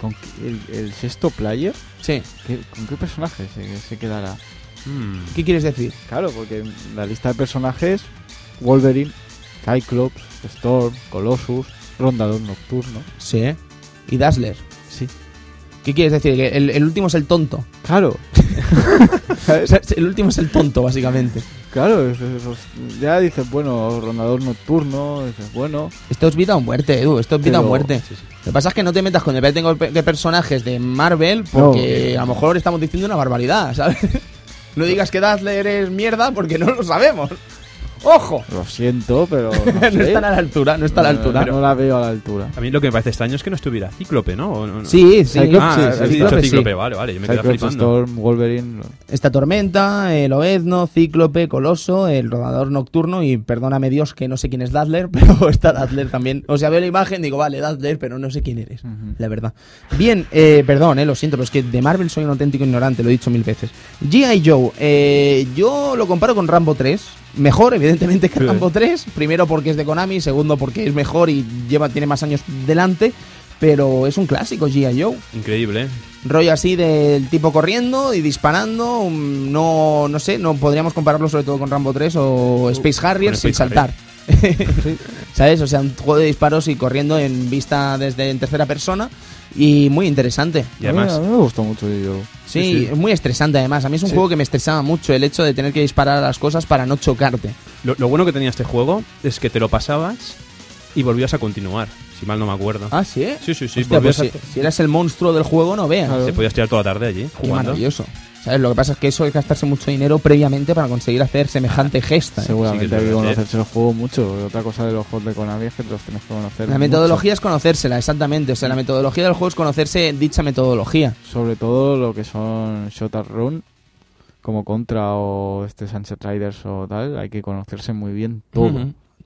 con el, el sexto player, Sí. ¿qué- ¿con qué personaje se, se quedará? Mm. ¿Qué quieres decir? Claro, porque la lista de personajes, Wolverine, Cyclops, Storm, Colossus, Rondador Nocturno. Sí. Y Dazzler. Sí. ¿Qué quieres decir? Que el, el último es el tonto. Claro, el último es el tonto, básicamente. claro, ya dices, bueno, Rondador Nocturno, dices, bueno, Esto es vida o muerte, Edu. Esto es vida Pero- o muerte. Sí, sí. Lo que pasa es que no te metas con el tengo de personajes de Marvel porque a lo mejor estamos diciendo una barbaridad, ¿sabes? No digas que Dazzler es mierda porque no lo sabemos. ¡Ojo! lo siento, pero no, No, sé. están a la altura, no está a la altura. No, la veo a la altura. A mí lo que me parece extraño es que no estuviera Cíclope, ¿no? ¿O no- no? Sí, sí. Cyclops, Ah, sí, sí, dicho Cíclope, sí. Cíclope, vale, vale, yo me Cyclops, flipando. Storm, Wolverine. Esta tormenta, el Oezno, Cíclope, Coloso, el rodador nocturno y perdóname Dios que no sé quién es Dazzler, pero está Dazzler también. O sea, veo la imagen digo, vale, Dazzler, pero no sé quién eres, la verdad. Bien, eh, perdón, eh, lo siento, pero es que de Marvel soy un auténtico ignorante, lo he dicho mil veces. G.I. Joe, eh, yo lo comparo con Rambo 3. Mejor, evidentemente, que. Rambo 3. Primero porque es de Konami, segundo porque es mejor y lleva, tiene más años delante. Pero es un clásico, G.I. Joe Increíble, ¿eh? rollo así del tipo corriendo y disparando. um, No, no sé, no podríamos compararlo sobre todo con Rambo 3 o Space Harrier sin Space ¿Sabes? O sea, un juego de disparos y corriendo en vista desde en tercera persona y muy interesante. Y A mí- además, a mí, me gustó mucho yo. Sí, Sí, sí. es muy estresante además. A mí es un Sí. juego que me estresaba mucho el hecho de tener que disparar a las cosas para no chocarte. lo, lo bueno que tenía este juego es que te lo pasabas y volvías a continuar, si mal no me acuerdo. Ah, sí. Sí, sí, sí, Hostia, pues volvías si, a- si eras el monstruo del juego, no veas. Claro. Te podías tirar toda la tarde allí Qué jugando. maravilloso. ¿Sabes? Lo que pasa es que eso es gastarse mucho dinero previamente para conseguir hacer semejante gesta. ¿eh? Seguramente Sí que es hay que verdad, conocerse el juego mucho. Otra cosa de los juegos de Konami es que te los tienes que conocer. La mucho. metodología es conocérsela, exactamente. O sea, la metodología del juego es conocerse dicha metodología. Sobre todo lo que son Shot and Run, como Contra o este Sunset Riders o tal, hay que conocerse muy bien todo.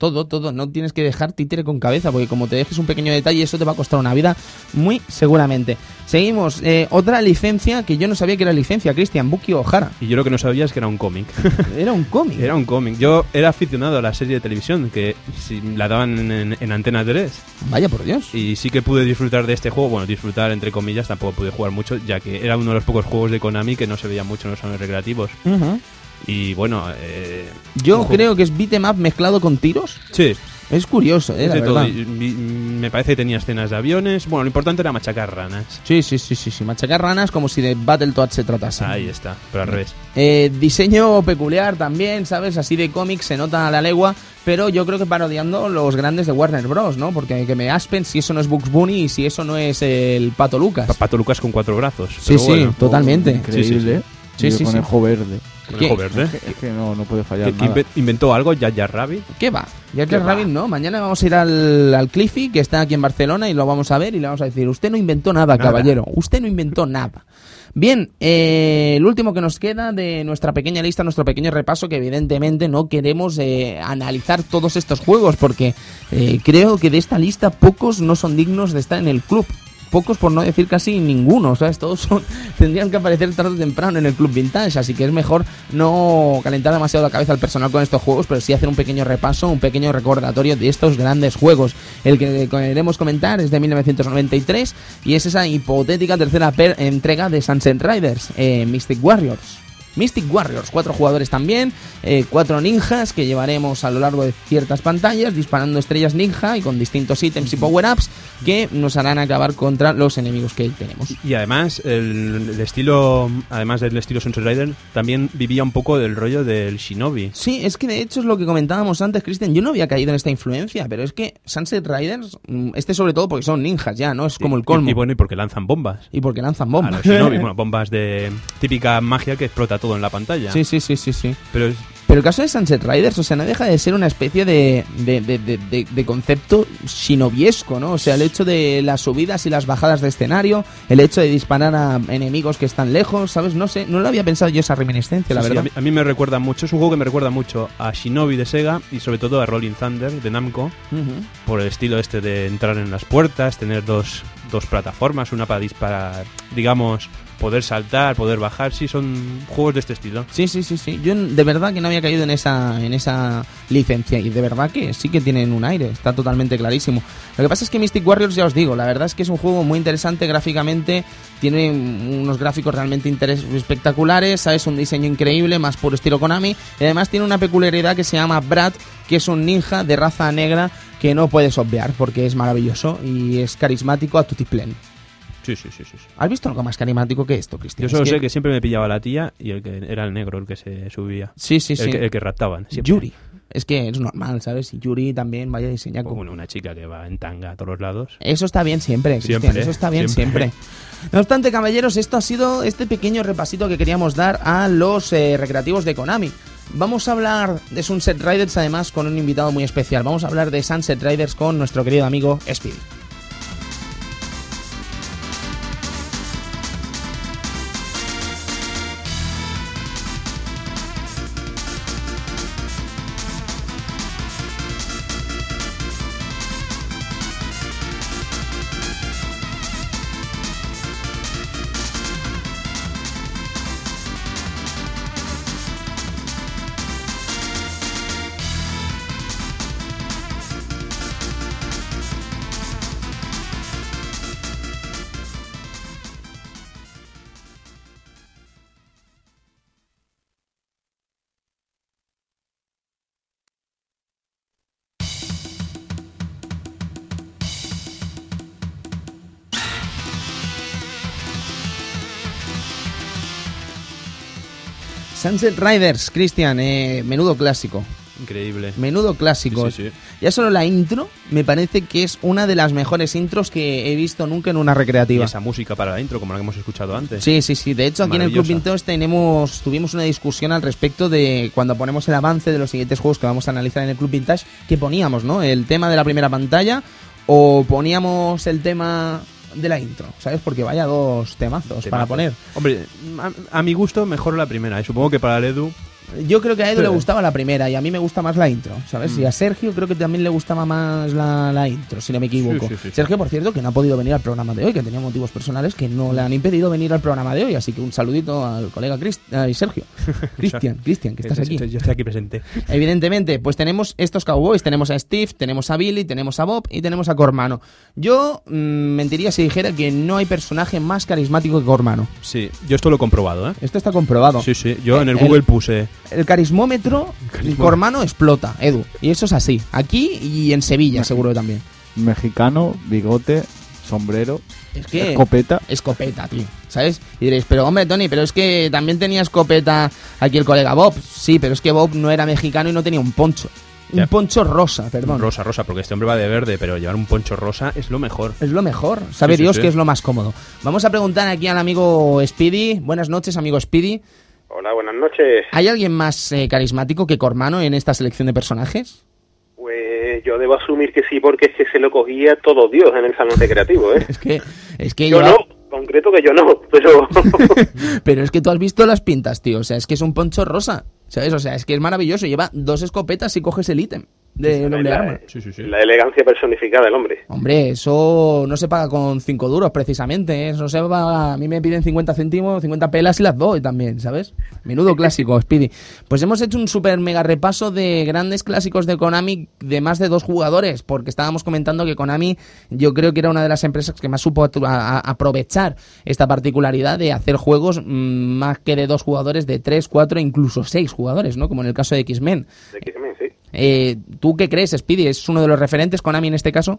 Todo, todo. No tienes que dejar títere con cabeza, porque como te dejes un pequeño detalle, eso te va a costar una vida muy seguramente. Seguimos. eh, otra licencia que yo no sabía que era licencia, Cristian, Buki O'Hara. Y yo lo que no sabía es que era un cómic. Era un cómic. era un cómic. Yo era aficionado a la serie de televisión, que si la daban en, en- en Antena 3. Vaya por Dios. Y sí que pude disfrutar de este juego. Bueno, disfrutar entre comillas, tampoco pude jugar mucho, ya que era uno de los pocos juegos de Konami que no se veía mucho en los salones recreativos. Y bueno, eh, Yo Ojo. creo que es beat'em up mezclado con tiros. sí, Es curioso, ¿eh? Es La de todo. verdad. Y- y- me parece que tenía escenas de aviones. Bueno, lo importante era machacar ranas. Sí, sí, sí, sí, sí. Machacar ranas como si de Battletoads se tratase. Ahí está, pero al revés. Eh, diseño peculiar también, ¿sabes? Así de cómics se nota a la legua, pero yo creo que parodiando los grandes de Warner Bros, ¿no? Porque que me aspen si eso no es Bugs Bunny y si eso no es el Pato Lucas. Pa- Pato Lucas con cuatro brazos. Sí, pero sí, bueno, totalmente. Increíble. Sí, Y sí, el sí. conejo verde. conejo ¿Qué? verde. Es que, es que no, no puede fallar Que- nada. inve- inventó algo, ya ya Rabbit. ¿Qué va? Ya ¿Qué que va? Rabbit no. Mañana vamos a ir al, al Cliffy, que está aquí en Barcelona, y lo vamos a ver y le vamos a decir, usted no inventó nada, Nada. caballero. Usted no inventó nada. Bien, eh, el último que nos queda de nuestra pequeña lista, nuestro pequeño repaso, que evidentemente no queremos eh, analizar todos estos juegos, porque eh, creo que de esta lista pocos no son dignos de estar en el club. Pocos, por no decir casi ninguno, ¿sabes? Todos son, tendrían que aparecer tarde o temprano en el club vintage, así que es mejor no calentar demasiado la cabeza al personal con estos juegos, pero sí hacer un pequeño repaso, un pequeño recordatorio de estos grandes juegos. El que queremos comentar es de 1993 y es esa hipotética tercera entrega de Sunset Riders, eh, Mystic Warriors. Mystic Warriors, cuatro jugadores también, eh, cuatro ninjas que llevaremos a lo largo de ciertas pantallas disparando estrellas ninja y con distintos ítems y power-ups que nos harán acabar contra los enemigos que tenemos. Y además, el, el estilo, además del estilo Sunset Rider, también vivía un poco del rollo del Shinobi. Sí, es que de hecho es lo que comentábamos antes, Cristian. Yo no había caído en esta influencia, pero es que Sunset Riders, mm, este sobre todo porque son ninjas ya, ¿no? Es como el colmo. Y, y bueno, y porque lanzan bombas. Y porque lanzan A bombas. los Shinobi, bueno, bombas de típica magia que explota todo en la pantalla. Sí, sí, sí, sí, sí. Pero es- Pero el caso de Sunset Riders, o sea, no deja de ser una especie de, de, de- de- de- concepto shinobiesco, ¿no? O sea, el hecho de las subidas y las bajadas de escenario, el hecho de disparar a enemigos que están lejos, ¿sabes? No sé, no lo había pensado yo esa reminiscencia, la sí, sí, verdad. a, mí, a mí me recuerda mucho, es un juego que me recuerda mucho a Shinobi de Sega y sobre todo a Rolling Thunder de Namco, por el estilo este de entrar en las puertas, tener dos, dos plataformas, una para disparar, digamos, poder saltar, poder bajar, sí, son juegos de este estilo. Sí, sí, sí, sí. Yo de verdad que no había caído en esa, en esa licencia y de verdad que sí que tienen un aire, está totalmente clarísimo. Lo que pasa es que Mystic Warriors, ya os digo, la verdad es que es un juego muy interesante gráficamente, tiene unos gráficos realmente espectaculares, ¿sabes? Un diseño increíble, más puro estilo Konami, y además tiene una peculiaridad que se llama Brad, que es un ninja de raza negra que no puedes obviar porque es maravilloso y es carismático a tutiplen. Sí, sí, sí, sí. sí. ¿Has visto algo más carismático que esto, Cristian? Yo solo sé que siempre me pillaba la tía y el que era el negro el que se subía. Sí, sí, el, sí. que, el que raptaban. siempre. Yuri. Es que es normal, ¿sabes? Y Yuri también vaya diseñaco. Como una chica que va en tanga a todos lados. Eso está bien siempre, Cristian. Siempre, Eso está bien siempre. siempre. No obstante, caballeros, esto ha sido este pequeño repasito que queríamos dar a los eh, recreativos de Konami. Vamos a hablar de Sunset Riders además con un invitado muy especial. Vamos a hablar de Sunset Riders con nuestro querido amigo Speedy. Sunset Riders, Cristian, eh, menudo clásico. Increíble. Menudo clásico. Sí, sí, sí. Ya solo la intro me parece que es una de las mejores intros que he visto nunca en una Y recreativa. esa música para la intro, como la que hemos escuchado antes. Sí, sí, sí. De hecho, aquí en el Club. Vintage tenemos, tuvimos una discusión al respecto de cuando ponemos el avance de los siguientes juegos que vamos a analizar en el Club Vintage, ¿qué poníamos, no? ¿El tema de la primera pantalla o poníamos el tema de la intro? ¿Sabes? Porque vaya dos temazos para poner. Hombre, a, a mi gusto mejor la primera. Y supongo que para el Edu Yo creo que a Edu Sí. le gustaba la primera y a mí me gusta más la intro, ¿sabes? Mm. Y a Sergio creo que también le gustaba más la, la intro, si no me equivoco. Sí, sí. Sergio, por cierto, que no ha podido venir al programa de hoy, que tenía motivos personales que no le han impedido venir al programa de hoy, así que un saludito al colega Crist ay, Sergio. Cristian, Cristian, que estás aquí. Yo estoy aquí presente. Evidentemente, pues tenemos estos cowboys, tenemos a Steve, tenemos a Billy, tenemos a Bob y tenemos a Cormano. Yo mm, mentiría si dijera que no hay personaje más carismático que Cormano. Sí, yo esto lo he comprobado, ¿eh? Esto está comprobado. Sí, sí. Yo en el El- Google puse el carismómetro por mano explota, Edu. Y eso es así. Aquí y en Sevilla, seguro también. Mexicano, bigote, sombrero, Es que. escopeta. escopeta, tío. ¿Sabes? Y diréis, pero hombre, Tony, pero es que también tenía escopeta aquí el colega Bob. Sí, pero es que Bob no era mexicano y no tenía un poncho. Un Ya. poncho rosa, perdón. Rosa, rosa, porque este hombre va de verde, pero llevar un poncho rosa es lo mejor. Es lo mejor. Sabe Sí, sí, Dios sí. que es lo más cómodo. Vamos a preguntar aquí al amigo Speedy. Buenas noches, amigo Speedy. Hola, buenas noches. ¿Hay alguien más eh, carismático que Cormano en esta selección de personajes? Pues yo debo asumir que sí, porque es que se lo cogía todo Dios en el salón recreativo, ¿eh? Es que, es que Yo lleva- no, concreto que yo no, pero Pero es que tú has visto las pintas, tío. O sea, es que es un poncho rosa. ¿Sabes? O sea, es que es maravilloso. Lleva dos escopetas y coges el ítem de doble arma. la, Sí, sí, sí. la elegancia personificada del hombre. Hombre, eso no se paga con 5 duros precisamente. ¿eh? Eso se paga. A mí me piden 50 céntimos, 50 pelas y las doy también, ¿sabes? Menudo clásico, Speedy. Pues hemos hecho un super mega repaso de grandes clásicos de Konami de más de dos jugadores, porque estábamos comentando que Konami yo creo que era una de las empresas que más supo atu- a- a- aprovechar esta particularidad de hacer juegos mm, más que de dos jugadores, de tres, cuatro, incluso seis jugadores, ¿no? Como en el caso de X-Men. De X-Men. Eh, ¿Tú qué crees, Speedy? ¿Es uno de los referentes Konami en este caso?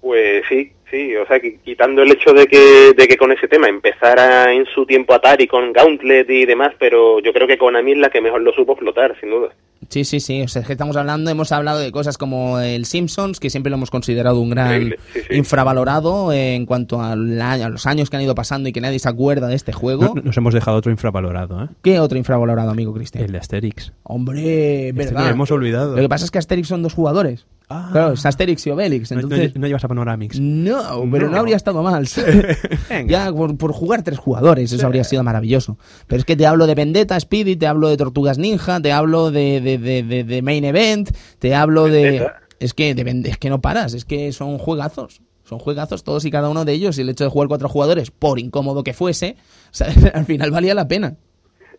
Pues sí, sí, o sea, qui- quitando el hecho de que, de que con ese tema empezara en su tiempo Atari con Gauntlet y demás, pero yo creo que Konami es la que mejor lo supo explotar, sin duda. Sí, sí, sí. O sea, es que estamos hablando, hemos hablado de cosas como el Simpsons, que siempre lo hemos considerado un gran Increíble, sí, sí. infravalorado eh, en cuanto a los años que han ido pasando y que nadie se acuerda de este juego. No- Nos hemos dejado otro infravalorado, ¿eh? ¿Qué otro infravalorado, amigo Cristian? El de Asterix. Hombre, Este verdad. lo hemos olvidado. Lo que pasa es que Asterix son dos jugadores. Ah. Claro, es Asterix y Obelix. No- no, Entonces, no llevas a Panoramix. No, pero no, No. habría estado mal. Venga. ya, por, por jugar tres jugadores, eso habría sido maravilloso. Pero es que te hablo de Vendetta, Speedy, te hablo de Tortugas Ninja, te hablo de, de, de, de- de Main Event, te hablo de... Es que, es que no paras, es que son juegazos. Son juegazos todos y cada uno de ellos. Y el hecho de jugar cuatro jugadores, por incómodo que fuese, ¿sabes? al final valía la pena.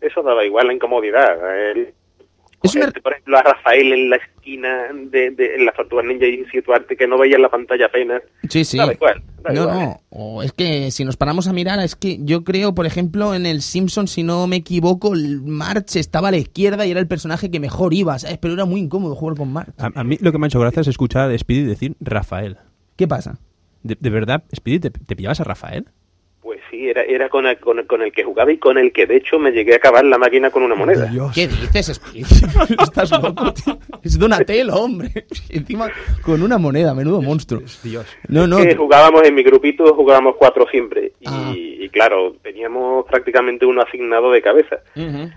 Eso daba igual la incomodidad. El, Es una- cogerte, por ejemplo, a Rafael en la esquina de, de en las tortugas ninja y situarte que no veías la pantalla apenas. Sí, sí. Igual, no, igual. no. O es que si nos paramos a mirar, es que yo creo, por ejemplo, en el Simpson, si no me equivoco, el March estaba a la izquierda y era el personaje que mejor iba, ¿sabes? Pero era muy incómodo jugar con March. A, a mí lo que me ha hecho gracia es escuchar a Speedy decir Rafael. ¿Qué pasa? ¿De, de verdad, Speedy, te, te pillabas a Rafael? Era, era con, el, con, el- con el que jugaba y con el que de hecho me llegué a acabar la máquina con una moneda. ¿Qué dices? Estás loco, tío. Es Donatello, hombre. Encima con una moneda, menudo monstruo. Dios. No, no. que jugábamos en mi grupito, jugábamos cuatro siempre. Y, Ah. y claro, teníamos prácticamente uno asignado de cabeza. Ujú.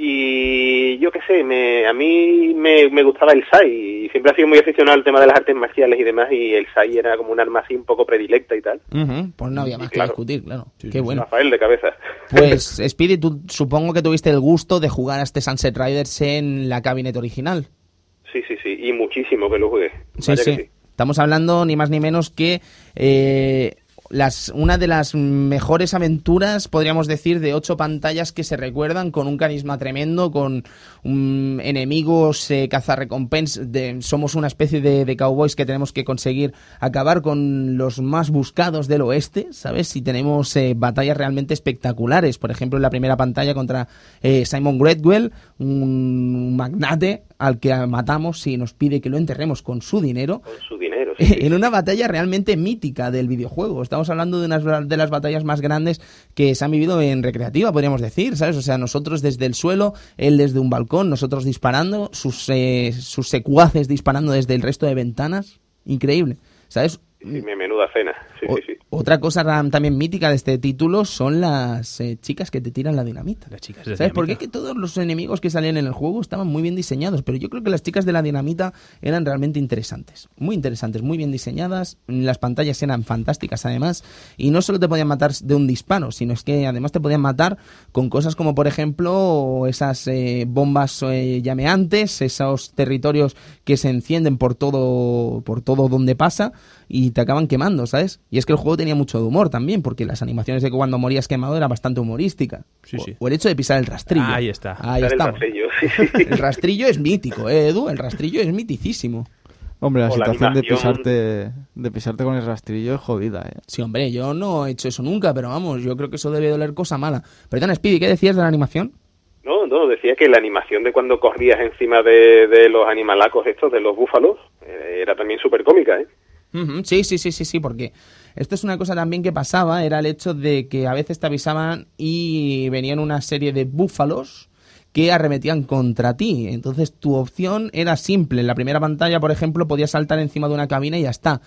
Y yo qué sé, me, a mí me, me gustaba el SAI. Y siempre he sido muy aficionado al tema de las artes marciales y demás. Y el SAI era como un arma así un poco predilecta y tal. Pues no había más que claro. discutir, claro. Sí, Qué sí, bueno. Rafael de cabeza. Pues, Speedy, tú supongo que tuviste el gusto de jugar a este Sunset Riders en la cabinet original. sí, sí, sí. Y muchísimo que lo jugué. Sí, sí. Estamos hablando ni más ni menos que eh, las, una de las mejores aventuras, podríamos decir, de ocho pantallas que se recuerdan, con un carisma tremendo, con enemigos eh, cazarrecompensas. Somos una especie de, de cowboys que tenemos que conseguir acabar con los más buscados del oeste, ¿sabes? Y tenemos eh, batallas realmente espectaculares. Por ejemplo, en la primera pantalla contra eh, Simon Gretwell, un magnate al que matamos y nos pide que lo enterremos con su dinero Con su dinero. sí, sí. en una batalla realmente mítica del videojuego. Estamos hablando de una de las batallas más grandes que se han vivido en recreativa, podríamos decir, ¿sabes? O sea, nosotros desde el suelo, él desde un balcón, nosotros disparando, sus, eh, sus secuaces disparando desde el resto de ventanas. Increíble, ¿sabes? Me- menuda cena. Sí, O- sí, sí. Otra cosa también mítica de este título son las eh, chicas que te tiran la dinamita. Las chicas de ¿Sabes por qué? dinamita. Que todos los enemigos que salían en el juego estaban muy bien diseñados, pero yo creo que las chicas de la dinamita eran realmente interesantes. Muy interesantes, muy bien diseñadas. Las pantallas eran fantásticas además. Y no solo te podían matar de un disparo, sino es que además te podían matar con cosas como, por ejemplo, esas eh, bombas eh, llameantes, esos territorios que se encienden por todo, por todo donde pasa y te acaban quemando, ¿sabes? Y es que el juego tenía mucho de humor también, porque las animaciones de que cuando morías quemado era bastante humorística. Sí, o, sí. o el hecho de pisar el rastrillo. Ahí está. Ahí Dar el estamos. pasillo, sí, sí. El rastrillo es mítico, ¿eh, Edu? El rastrillo es miticísimo. Hombre, la O la situación de pisarte, de pisarte con el rastrillo es jodida, ¿eh? Sí, hombre, yo no he hecho eso nunca, pero vamos, yo creo que eso debe doler cosa mala. Perdona, Speedy, ¿qué decías de la animación? No, no, decía que la animación de cuando corrías encima de, de los animalacos estos, de los búfalos, eh, era también súper cómica, ¿eh? Sí, sí, sí, sí, sí, porque esto es una cosa también que pasaba, era el hecho de que a veces te avisaban y venían una serie de búfalos que arremetían contra ti. Entonces tu opción era simple. En la primera pantalla, por ejemplo, podías saltar encima de una cabina y ya está.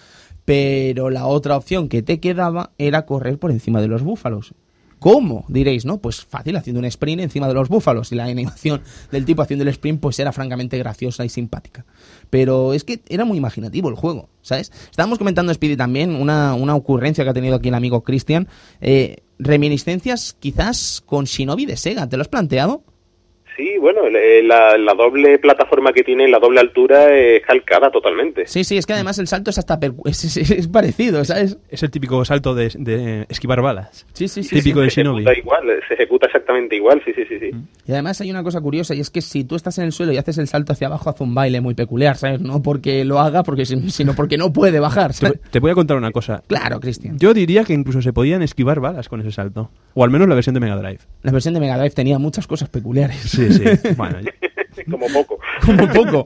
Pero la otra opción que te quedaba era correr por encima de los búfalos. ¿Cómo? Diréis, ¿no? Pues fácil, haciendo un sprint encima de los búfalos. Y la animación del tipo haciendo el sprint, pues era francamente graciosa y simpática. Pero es que era muy imaginativo el juego, ¿sabes? Estábamos comentando, Speedy, también una, una ocurrencia que ha tenido aquí el amigo Christian. Eh, reminiscencias quizás con Shinobi de Sega. ¿Te lo has planteado? Sí, bueno, el- la, la doble plataforma que tiene, la doble altura, es calcada totalmente. Sí, sí, es que además el salto es hasta per- es, es- es parecido, ¿sabes? Es el típico salto de, de esquivar balas. Sí, sí, sí. Típico sí. de se Shinobi. ejecuta igual, se ejecuta exactamente igual, sí, sí, sí, sí. Y además hay una cosa curiosa y es que si tú estás en el suelo y haces el salto hacia abajo, hace un baile muy peculiar, ¿sabes? No porque lo haga, porque si- sino porque no puede bajar. Te, te voy a contar una cosa. Claro, Cristian. Yo diría que incluso se podían esquivar balas con ese salto. O al menos la versión de Mega Drive. La versión de Mega Drive tenía muchas cosas peculiares. Sí, sí. bueno, Como poco. Como poco.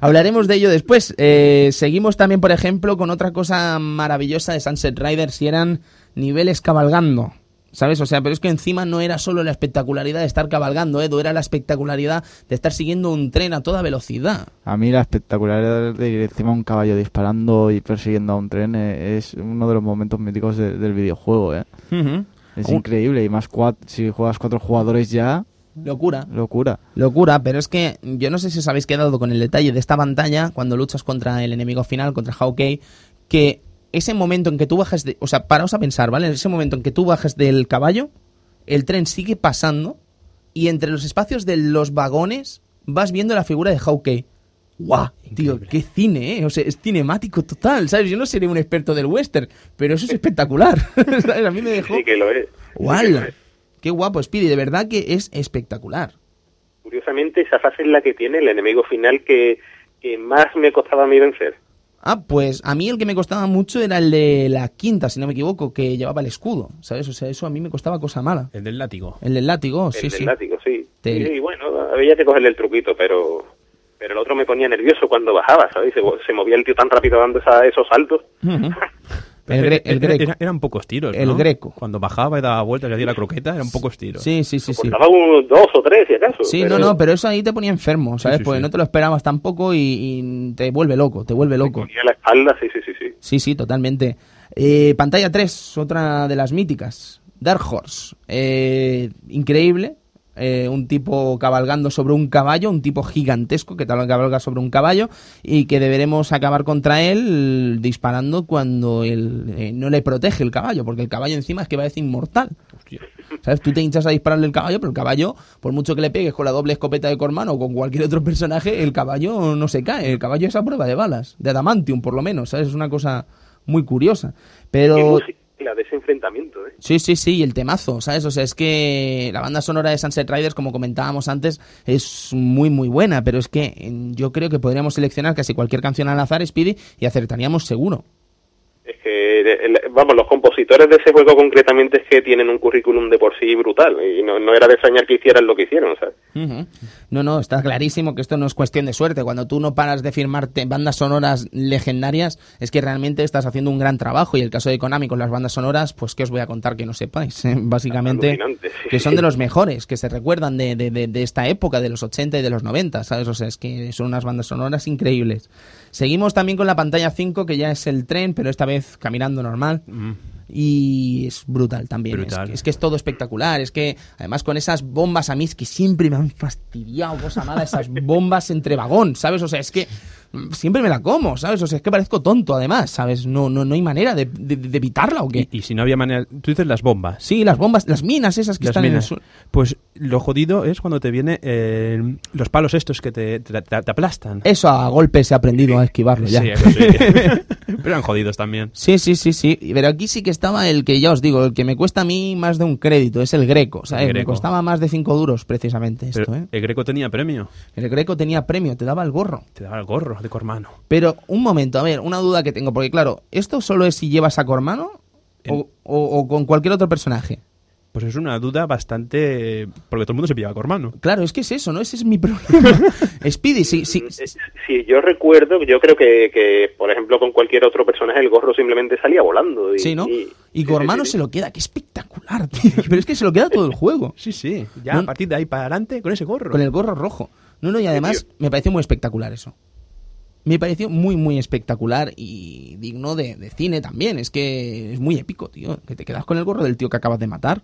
Hablaremos de ello después. Eh, seguimos también, por ejemplo, con otra cosa maravillosa de Sunset Riders y eran niveles cabalgando. ¿Sabes? O sea, pero es que encima no era solo la espectacularidad de estar cabalgando, Edu, era la espectacularidad de estar siguiendo un tren a toda velocidad. A mí la espectacularidad de ir encima de un caballo disparando y persiguiendo a un tren eh, es uno de los momentos míticos de- del videojuego, ¿eh? Es Un- increíble y más cuat- si juegas cuatro jugadores ya, Locura. locura. Locura, pero es que yo no sé si os habéis quedado con el detalle de esta pantalla cuando luchas contra el enemigo final, contra Hawkeye, que ese momento en que tú bajas de... O sea, paraos a pensar, ¿vale? Ese momento en que tú bajas del caballo, el tren sigue pasando y entre los espacios de los vagones vas viendo la figura de Hawkeye. ¡Guau! Tío, qué cine, ¿eh? O sea, es cinemático total, ¿sabes? Yo no seré un experto del western, pero eso es espectacular. ¿sabes? A mí me dejó... Sí que lo es. ¡Guau! ¡Qué guapo, Speedy! De verdad que es espectacular. Curiosamente, esa fase es la que tiene el enemigo final que, que más me costaba a mí vencer. Ah, pues a mí el que me costaba mucho era el de la quinta, si no me equivoco, que llevaba el escudo, ¿sabes? O sea, eso a mí me costaba cosa mala. el del látigo. El del látigo, El sí, del sí. látigo, sí. Te- Y, bueno, había que cogerle el truquito, pero pero el otro me ponía nervioso cuando bajaba, ¿sabes? Se, se movía el tío tan rápido dando esa- esos saltos. Ujú. El, gre- el greco. era- eran pocos tiros, El ¿no? greco. Cuando bajaba y daba vueltas y hacía la croqueta, eran pocos tiros. Sí, sí, sí, sí. Un, dos o tres, si acaso. Sí, pero no, no, pero eso ahí te ponía enfermo, ¿sabes? sí, Porque sí. no te lo esperabas tampoco y, y te vuelve loco, te vuelve loco. ponía la espalda, sí, sí, sí, sí. Sí, sí, totalmente. Eh, pantalla 3, otra de las míticas. Dark Horse. Eh, increíble. Eh, un tipo cabalgando sobre un caballo, un tipo gigantesco que tal- cabalga sobre un caballo y que deberemos acabar contra él disparando cuando él eh, no le protege el caballo, porque el caballo encima es que parece inmortal. ¿Sabes? Tú te hinchas a dispararle el caballo, pero el caballo, por mucho que le pegues con la doble escopeta de Corman o con cualquier otro personaje, el caballo no se cae. El caballo es a prueba de balas, de adamantium por lo menos, ¿sabes? Es una cosa muy curiosa. Pero... De ese enfrentamiento, ¿eh? Sí, sí, sí, y el temazo, ¿sabes? O sea, es que la banda sonora de Sunset Riders, como comentábamos antes, es muy, muy buena, pero es que eh, yo creo que podríamos seleccionar casi cualquier canción al azar, Speedy, y acertaríamos seguro. Es que, el- vamos, los compositores de ese juego concretamente es que tienen un currículum de por sí brutal y no, no era de extrañar que hicieran lo que hicieron, ¿sabes? Ujú. No, no, está clarísimo que esto no es cuestión de suerte. Cuando tú no paras de firmarte bandas sonoras legendarias, es que realmente estás haciendo un gran trabajo. Y el caso de Konami con las bandas sonoras, pues que os voy a contar que no sepáis. eh? Básicamente, que son de los mejores, que se recuerdan de, de- de- de esta época, de los 80 y de los 90, ¿sabes? O sea, es que son unas bandas sonoras increíbles. Seguimos también con la pantalla 5, que ya es el tren, pero esta vez caminando normal. Mm. Y es brutal también. Es Brutal. que- Es, que es todo espectacular. Es que además con esas bombas a mí es que siempre me han fastidiado, cosa mala, esas bombas entre vagón, ¿sabes? O sea, es que siempre me la como, ¿sabes? O sea, es que parezco tonto además, ¿sabes? No, no, no hay manera de, de- de evitarla o qué. Y, y si no había manera... Tú dices las bombas. Sí, las bombas, las minas esas que Las están minas. en el. Pues lo jodido es cuando te viene eh, los palos estos que te- te aplastan. Eso a golpes he aprendido a esquivarlo ya. Sí, eso sí. Pero eran jodidos también. Sí, sí, sí, sí. Pero aquí sí que estaba el que ya os digo, el que me cuesta a mí más de un crédito, es el Greco, ¿sabes? El Me costaba más de cinco duros precisamente esto, Pero ¿eh? el Greco tenía premio. El Greco tenía premio, te daba el gorro. Te daba el gorro de Cormano. Pero un momento, a ver, una duda que tengo, porque claro, ¿esto solo es si llevas a Cormano o, o- o con cualquier otro personaje? Pues es una duda bastante... Porque todo el mundo se pillaba con mano. Claro, es que es eso, ¿no? Ese es mi problema. Speedy, sí, sí. Sí, yo recuerdo, yo creo que, que, por ejemplo, con cualquier otro personaje el gorro simplemente salía volando. Y, Sí, ¿no? Y, Y sí, con sí, mano sí, se lo queda, qué espectacular, tío. Pero es que se lo queda todo el juego. Sí, sí. Ya No- a partir de ahí para adelante con ese gorro. Con el gorro rojo. No, no, y además me pareció muy espectacular eso. Me pareció muy, muy espectacular y digno de, de cine también. Es que es muy épico, tío. Que te quedas con el gorro del tío que acabas de matar,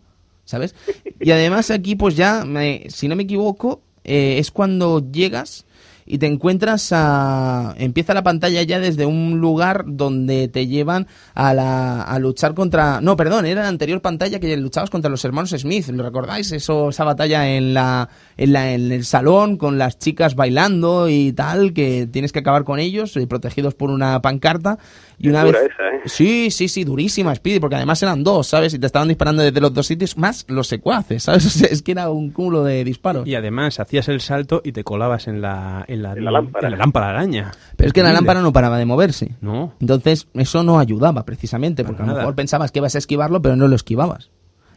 ¿sabes? Y además aquí, pues ya, me- si no me equivoco, eh, es cuando llegas y te encuentras a... Empieza la pantalla ya desde un lugar donde te llevan a, la, a luchar contra... No, perdón, era la anterior pantalla que luchabas contra los hermanos Smith. ¿Lo recordáis? Eso, esa batalla en, la, en, la, en el salón con las chicas bailando y tal, que tienes que acabar con ellos, eh, protegidos por una pancarta. Y una vez... esa, ¿eh? Sí, sí, sí, durísima, Speedy, porque además eran dos, ¿sabes? Y te estaban disparando desde los dos sitios, más los secuaces, ¿sabes? O sea, es que era un cúmulo de disparos. Y además hacías el salto y te colabas en la, en la, En la lámpara. en la lámpara araña. Pero es que la lámpara no paraba de moverse. No. Entonces, eso no ayudaba precisamente, porque a lo mejor pensabas que ibas a esquivarlo, pero no lo esquivabas.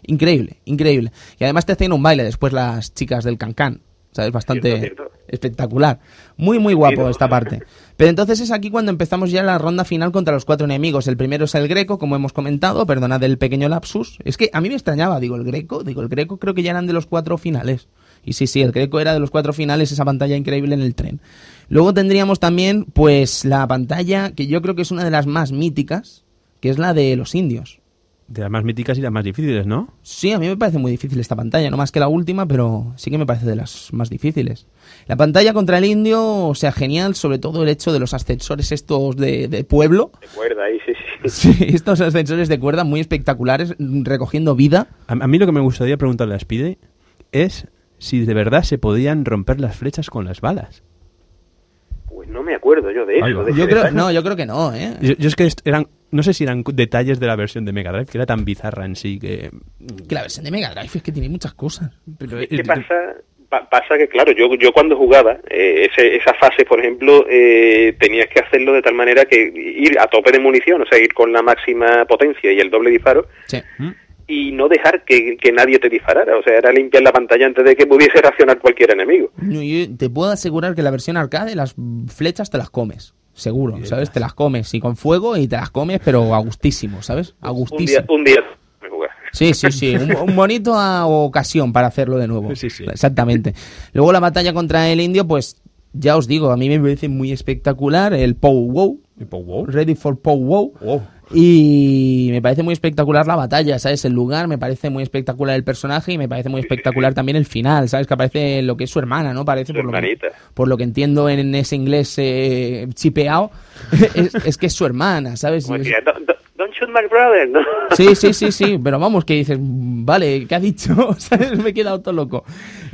Increíble, increíble. Y además te hacían un baile después las chicas del cancán. ¿Sabes? Bastante Cierto, cierto. espectacular. Muy, muy guapo esta parte. Pero entonces es aquí cuando empezamos ya la ronda final contra los cuatro enemigos. El primero es el Greco, como hemos comentado, perdonad el pequeño lapsus. Es que a mí me extrañaba, digo, el Greco, digo, el Greco creo que ya eran de los cuatro finales. Y sí, sí, el Greco era de los cuatro finales, esa pantalla increíble en el tren. Luego tendríamos también, pues, la pantalla que yo creo que es una de las más míticas, que es la de los indios. De las más míticas y las más difíciles, ¿no? Sí, a mí me parece muy difícil esta pantalla, no más que la última, pero sí que me parece de las más difíciles. La pantalla contra el indio, o sea, genial, sobre todo el hecho de los ascensores estos de, de pueblo. De cuerda ahí, sí, sí. Sí, estos ascensores de cuerda muy espectaculares, recogiendo vida. A, a mí lo que me gustaría preguntarle a Speedy es si de verdad se podían romper las flechas con las balas. Pues no me acuerdo yo de eso. de Yo creo, no, yo creo que no, ¿eh? Yo, yo es que eran, no sé si eran detalles de la versión de Mega Drive, que era tan bizarra en sí que... Que la versión de Mega Drive es que tiene muchas cosas. Pero, Es que pasa, pa- pasa que, claro, yo, yo cuando jugaba, eh, ese- esa fase, por ejemplo, eh, tenías que hacerlo de tal manera que ir a tope de munición, o sea, ir con la máxima potencia y el doble disparo, Sí. Y no dejar que, que nadie te disparara. O sea, era limpiar la pantalla antes de que pudiese reaccionar cualquier enemigo. Yo te puedo asegurar que la versión arcade las flechas te las comes. Seguro, ¿sabes? Te las comes y con fuego y te las comes, pero a gustísimo, ¿sabes? A Un gustísimo. día, un día me jugué. Sí, sí, sí. Un, un bonito a- ocasión para hacerlo de nuevo. Sí, sí. Exactamente. Luego la batalla contra el indio, pues ya os digo, a mí me parece muy espectacular el Pow wow. Ready for Pow Wow. Wow. Y me parece muy espectacular la batalla, ¿sabes? El lugar, me parece muy espectacular el personaje y me parece muy espectacular también el final, ¿sabes? Que aparece lo que es su hermana, ¿no? Parece por lo, que, por lo que entiendo en ese inglés eh, chipeado, es, es que es su hermana, ¿sabes? Don't, shoot my brother, ¿no? Sí, sí, sí, sí, pero vamos, que dices, vale, ¿qué ha dicho? ¿Sabes? Me he quedado todo loco.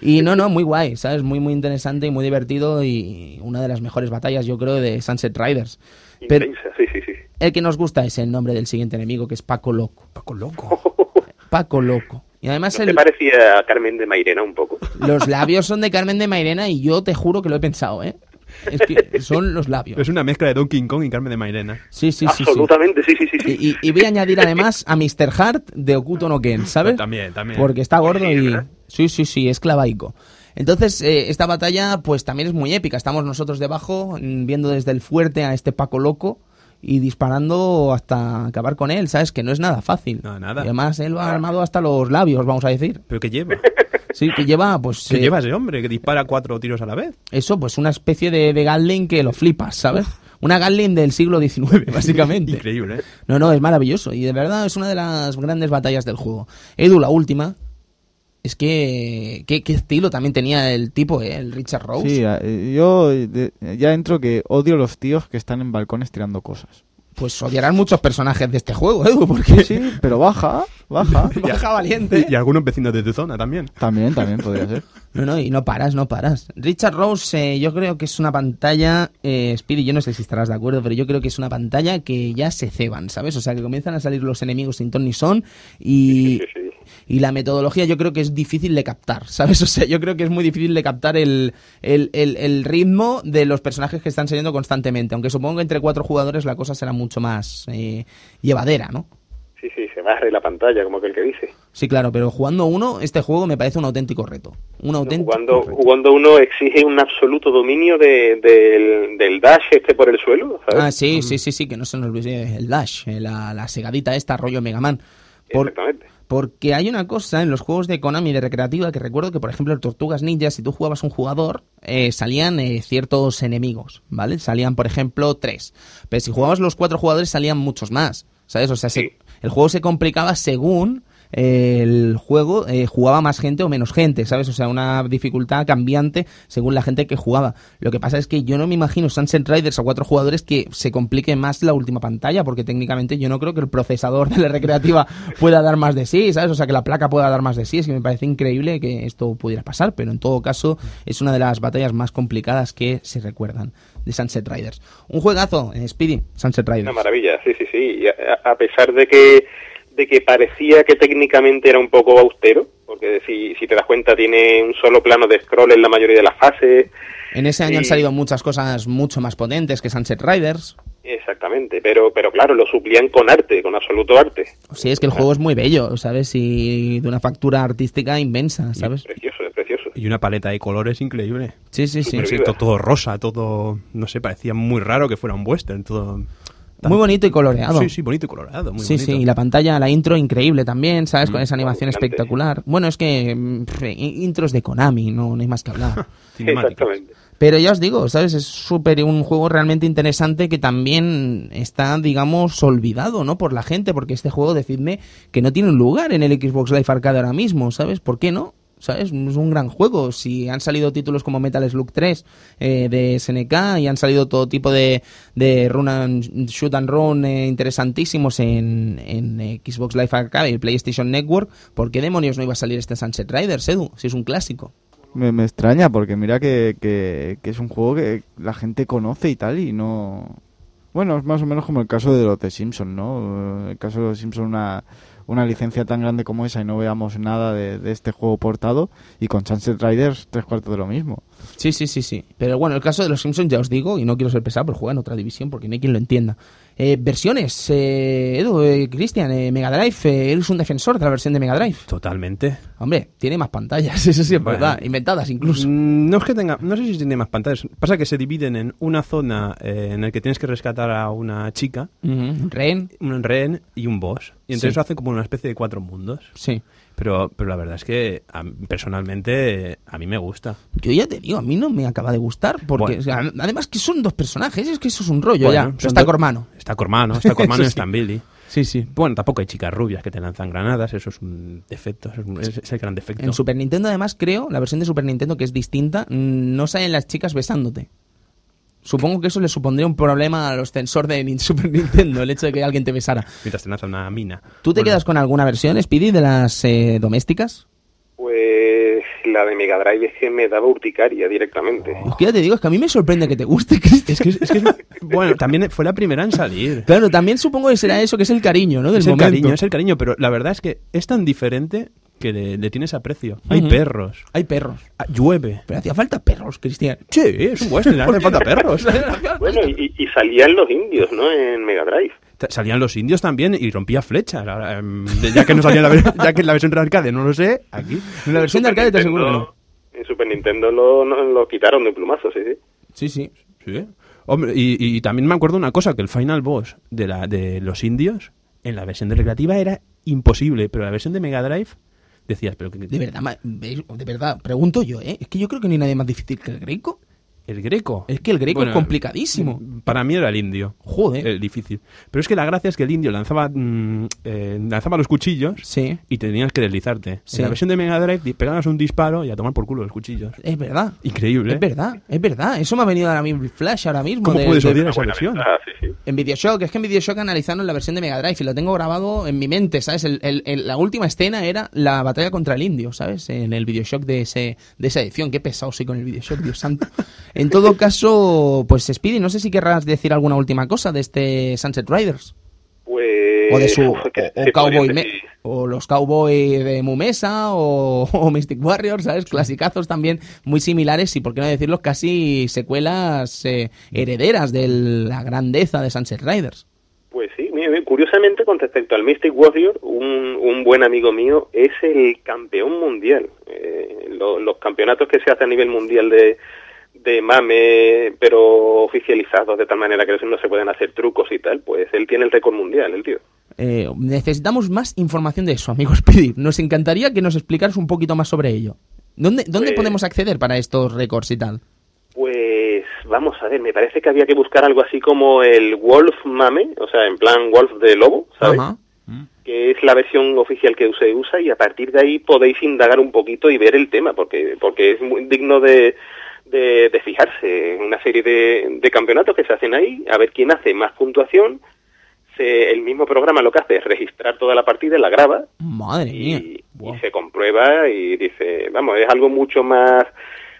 Y no, no, muy guay, ¿sabes? Muy, muy interesante y muy divertido y una de las mejores batallas, yo creo, de Sunset Riders. Pero Intensa, sí, sí, sí. El que nos gusta es el nombre del siguiente enemigo, que es Paco Loco. Paco loco. Paco Loco. Y además ¿No te parecía a Carmen de Mairena un poco? los labios son de Carmen de Mairena y yo te juro que lo he pensado, ¿eh? Es que son los labios. Es una mezcla de Donkey Kong y Carmen de Mairena. Sí, sí, sí. Absolutamente, sí, sí, sí. sí. Y, y- y voy a añadir además a Mr. Hart de Okuto no Ken, ¿sabes? También, también. Porque está gordo Sí, y... ¿verdad? Sí, sí, sí, es clavaico. Entonces, eh, esta batalla pues también es muy épica. Estamos nosotros debajo, mm, viendo desde el fuerte a este Paco loco y disparando hasta acabar con él, ¿sabes? Que no es nada fácil. No, nada. Y además él va armado hasta los labios, vamos a decir. ¿Pero qué lleva? Sí, que lleva, pues... ¿Qué eh, lleva ese hombre que dispara cuatro tiros a la vez? Eso, pues una especie de, de Gatling que lo flipas, ¿sabes? Una Gatling del siglo XIX, básicamente. Increíble, ¿eh? No, no, es maravilloso. Y de verdad es una de las grandes batallas del juego. Edu, la última. Es que. ¿Qué, estilo también tenía el tipo, eh? El Richard Rose? Sí, eh, yo ya entro que odio los tíos que están en balcones tirando cosas. Pues odiarán muchos personajes de este juego, Edu, porque. Sí, pero baja, baja. Baja valiente. Y algunos vecinos de tu zona también. También, también podría ser. No, no, y no paras, no paras. Richard Rose, eh, yo creo que es una pantalla. Eh, Speedy, yo no sé si estarás de acuerdo, pero yo creo que es una pantalla que ya se ceban, ¿sabes? O sea, que comienzan a salir los enemigos sin ton ni son y. Sí, sí. Y la metodología yo creo que es difícil de captar, ¿sabes? O sea, yo creo que es muy difícil de captar el, el, el- el ritmo de los personajes que están saliendo constantemente. Aunque supongo que entre cuatro jugadores la cosa será mucho más eh, llevadera, ¿no? Sí, sí, se barre la pantalla, como aquel que dice. Sí, claro, pero jugando uno, este juego me parece un auténtico reto. Un auténtico Jugando, reto. jugando uno exige un absoluto dominio de- del, del dash este por el suelo, ¿sabes? Ah, sí, sí, sí, sí, que no se nos olvide el dash, eh, la, la segadita esta, rollo Mega Man. Por- Exactamente. Porque hay una cosa en los juegos de Konami de recreativa que recuerdo que, por ejemplo, en Tortugas Ninja, si tú jugabas un jugador, eh, salían eh, ciertos enemigos, ¿vale? Salían, por ejemplo, tres. Pero si jugabas los cuatro jugadores, salían muchos más, ¿sabes? O sea, se- Sí. el juego se complicaba según eh, el juego eh, jugaba más gente o menos gente, ¿sabes? O sea, una dificultad cambiante según la gente que jugaba. Lo que pasa es que yo no me imagino Sunset Riders a cuatro jugadores que se complique más la última pantalla, porque técnicamente yo no creo que el procesador de la recreativa pueda dar más de sí, ¿sabes? O sea, que la placa pueda dar más de sí. Es que me parece increíble que esto pudiera pasar, pero en todo caso es una de las batallas más complicadas que se recuerdan de Sunset Riders. Un juegazo, eh, Speedy, Sunset Una Riders. maravilla, sí, sí, sí. Y a, a pesar de que, de que parecía que técnicamente era un poco austero, porque si, si te das cuenta tiene un solo plano de scroll en la mayoría de las fases. En ese año han Sí. salido muchas cosas mucho más potentes que Sunset Riders. Exactamente, pero, pero claro, lo suplían con arte, con absoluto arte. Sí, es que el juego es muy bello, ¿sabes? Y de una factura artística inmensa, ¿sabes? Precioso, es precioso. Y una paleta de colores increíble. Sí, sí, sí. No sé, Viva. to- todo rosa, todo, no sé, parecía muy raro que fuera un western, todo... Muy bonito y coloreado. Sí, sí, bonito y colorado, muy sí, bonito. sí, y la pantalla, la intro increíble también, ¿sabes? Con Mm, esa animación espectacular. Bueno, es que mm, pff, intros de Konami, no, no hay más que hablar. Exactamente. Pero ya os digo, ¿sabes? Es súper un juego realmente interesante que también está, digamos, olvidado, ¿no? Por la gente, porque este juego, decidme, que no tiene un lugar en el Xbox Live Arcade ahora mismo, ¿sabes? ¿Por qué no? ¿Sabes? Es un gran juego. Si han salido títulos como Metal Slug 3 eh, de SNK y han salido todo tipo de, de run and shoot and run eh, interesantísimos en, Xbox Live Arcade y PlayStation Network, ¿por qué demonios no iba a salir este Sunset Riders, Edu? Si es un clásico. Me, me extraña porque mira que, que, que es un juego que la gente conoce y tal y no... Bueno, es más o menos como el caso de los de Simpson, ¿no? El caso de los Simpson, una, una licencia tan grande como esa y no veamos nada de, este juego portado y con Sunset Riders tres cuartos de lo mismo. Sí, sí, sí, sí. Pero bueno, el caso de los Simpsons ya os digo, y no quiero ser pesado, pero juega en otra división porque no hay quien lo entienda. Eh, versiones, eh, Edu, eh, Cristian, eh, Mega Drive, eh, eres un defensor de la versión de Mega Drive. Totalmente. Hombre, tiene más pantallas, eso sí es Bueno. verdad, inventadas incluso. Mm, No es que tenga, no sé si tiene más pantallas. Pasa que se dividen en una zona eh, en la que tienes que rescatar a una chica, Ujú, Ren, un rehén y un boss. Y entonces Sí. eso hace como una especie de cuatro mundos. sí. Pero, pero la verdad es que a personalmente a mí me gusta. Yo ya te digo, a mí no me acaba de gustar, porque Bueno. o sea, además que son dos personajes, es que eso es un rollo Bueno, ya. Está Cormano. Está Cormano, está Cormano y Eso sí. está Billy. Sí, sí. Bueno, tampoco hay chicas rubias que te lanzan granadas, eso es un defecto, eso es, un- es- es el gran defecto. En Super Nintendo, además, creo, la versión de Super Nintendo que es distinta, mm, no salen las chicas besándote. Supongo que eso le supondría un problema a los sensor de Super Nintendo, el hecho de que alguien te besara. Mientras te lanza una mina. ¿Tú te Bueno, quedas con alguna versión, Speedy, de las eh, domésticas? Pues la de Mega Drive es que me daba urticaria directamente. Es que ya te digo, es que a mí me sorprende que te guste, Cristian. Es que, es que es- bueno, también fue la primera en salir. Claro, también supongo que será eso, que es el cariño, ¿no? Del Es el momento. cariño, es el cariño, pero la verdad es que es tan diferente que le, le tienes aprecio. Hay Ujú. perros, Hay perros. ah, llueve. Pero hacía falta perros, Cristian. Sí, es un western, hace falta perros. Bueno, y, y salían los indios, ¿no? En Mega Drive. Ta- Salían los indios también y rompía flechas. Ahora, em, ya que no salía la, ver- ya que en la versión de arcade no lo sé, aquí. En la versión de arcade te aseguro que no. En Super Nintendo lo, no- lo quitaron de un plumazo, sí, sí. Sí, sí. Sí. Hombre, y, y también me acuerdo una cosa, que el final boss de, la, de los indios en la versión de recreativa era imposible, pero la versión de Mega Drive decías, pero que, De verdad, de verdad, pregunto yo, ¿eh? Es que yo creo que no hay nadie más difícil que el greco. El greco. Es que el greco Bueno, es complicadísimo. Para mí era el indio. Joder. El difícil. Pero es que la gracia es que el indio lanzaba, mm, eh, lanzaba los cuchillos Sí, y tenías que deslizarte. Sí. En la versión de Mega Drive pegabas un disparo y a tomar por culo los cuchillos. es verdad. Increíble. Es verdad, es verdad. Eso me ha venido ahora mismo flash ahora mismo. ¿Cómo de- puedes de- odiar esa versión? ventaja, sí, sí. En Bioshock, es que en Bioshock analizaron la versión de Mega Drive y lo tengo grabado en mi mente, ¿sabes? El- el- el- la última escena era la batalla contra el indio, ¿sabes? En el Bioshock de, ese, de esa edición. Qué pesado soy con el Bioshock, Dios santo. En todo caso, pues Speedy, no sé si querrás decir alguna última cosa de este Sunset Riders. Pues... O de su. ¿qué- O, o Cowboy Me- o los Cowboy de Mumesa o, o Mystic Warriors, ¿sabes? Clasicazos también muy similares y, por qué no decirlo, casi secuelas eh, herederas de la grandeza de Sunset Riders. Pues sí. Curiosamente, con respecto al Mystic Warrior, un, un buen amigo mío es el campeón mundial. Eh, lo- los campeonatos que se hacen a nivel mundial de, de mame, pero oficializados de tal manera que no se pueden hacer trucos y tal, pues él tiene el récord mundial, el tío. Eh, necesitamos más información de eso, amigo Speedy. Nos encantaría que nos explicaras un poquito más sobre ello. ¿Dónde, dónde Pues- podemos acceder para estos récords y tal? Pues vamos a ver, me parece que había que buscar algo así como el Wolf Mame, o sea, en plan Wolf de lobo, ¿sabes? Ajá. que es la versión oficial que se usa y a partir de ahí podéis indagar un poquito y ver el tema porque porque es muy digno de, de, de fijarse en una serie de, de campeonatos que se hacen ahí a ver quién hace más puntuación se, el mismo programa lo que hace es registrar toda la partida la graba Madre mía. y, y se comprueba y dice vamos es algo mucho más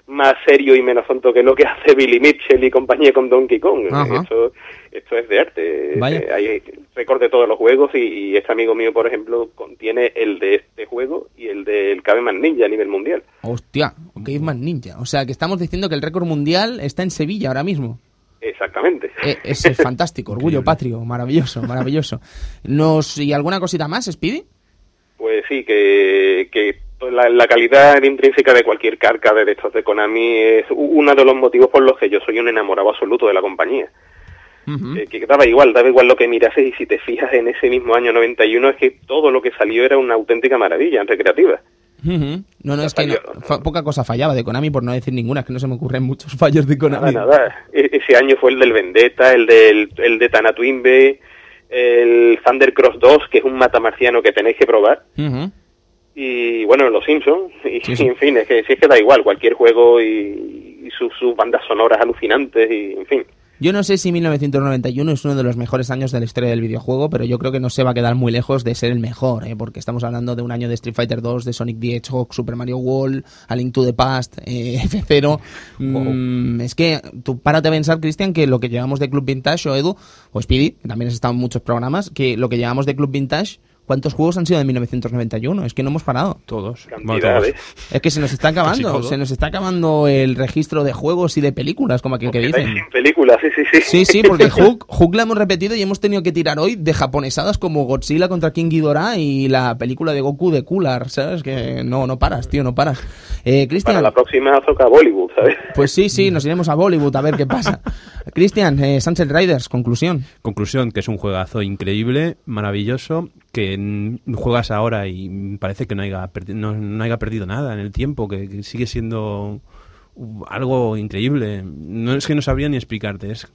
más serio y menos tonto que lo que hace Billy Mitchell y compañía con Donkey Kong esto esto es de arte Vaya. Eh, hay récord de todos los juegos y, y este amigo mío por ejemplo contiene el de este juego y el del Caveman Ninja a nivel mundial Hostia, Caveman Ninja. O sea, que estamos diciendo que el récord mundial está en Sevilla ahora mismo. exactamente Eh, es es fantástico, orgullo patrio, maravilloso, maravilloso. Nos ¿Y alguna cosita más, Speedy? Pues sí, que, que la, la calidad intrínseca de cualquier carga de estos de Konami es uno de los motivos por los que yo soy un enamorado absoluto de la compañía. Eh, que daba igual, daba igual lo que mirases y si te fijas en ese mismo año 91 es que todo lo que salió era una auténtica maravilla en recreativa. Ujú. No, no, es que no- poca cosa fallaba de Konami, por no decir ninguna, es que no se me ocurren muchos fallos de Konami. Nada, nada. E- ese año fue el del Vendetta, el del el de Tanatuimbe, el Thunder Cross 2, que es un matamarciano que tenéis que probar. Ujú. Y bueno, Los Simpsons, y, Sí, sí. en fin, es que, si es que da igual, cualquier juego y, y sus, sus bandas sonoras alucinantes, y en fin. Yo no sé si 1991 es uno de los mejores años de la historia del videojuego, pero yo creo que no se va a quedar muy lejos de ser el mejor, ¿eh? porque estamos hablando de un año de Street Fighter 2, de Sonic the Hedgehog, Super Mario World, A Link to the Past, eh, F0. Mm, es que tú párate a pensar, Cristian, que lo que llevamos de Club Vintage, o Edu, o Speedy, que también has estado en muchos programas, que lo que llevamos de Club Vintage, ¿cuántos juegos han sido de 1991? Es que no hemos parado. Todos. Bueno, Cantidades. todos. Es que se nos está acabando, se nos está acabando el registro de juegos y de películas, como aquel que dicen. sin películas, sí, sí, sí. Sí, sí, porque Hook, Hook la hemos repetido y hemos tenido que tirar hoy de japonesadas como Godzilla contra King Ghidorah y la película de Goku de Cooler, ¿sabes? Que no, no paras, tío, no paras. Eh, Para Cristian, la próxima toca Bollywood, ¿sabes? pues sí, sí, nos iremos a Bollywood a ver qué pasa. Cristian, eh, Sunset Riders, conclusión. Conclusión, que es un juegazo increíble, maravilloso, que juegas ahora y parece que no haya, no, no haya perdido nada en el tiempo, que, que sigue siendo algo increíble. No es que no sabría ni explicarte, es,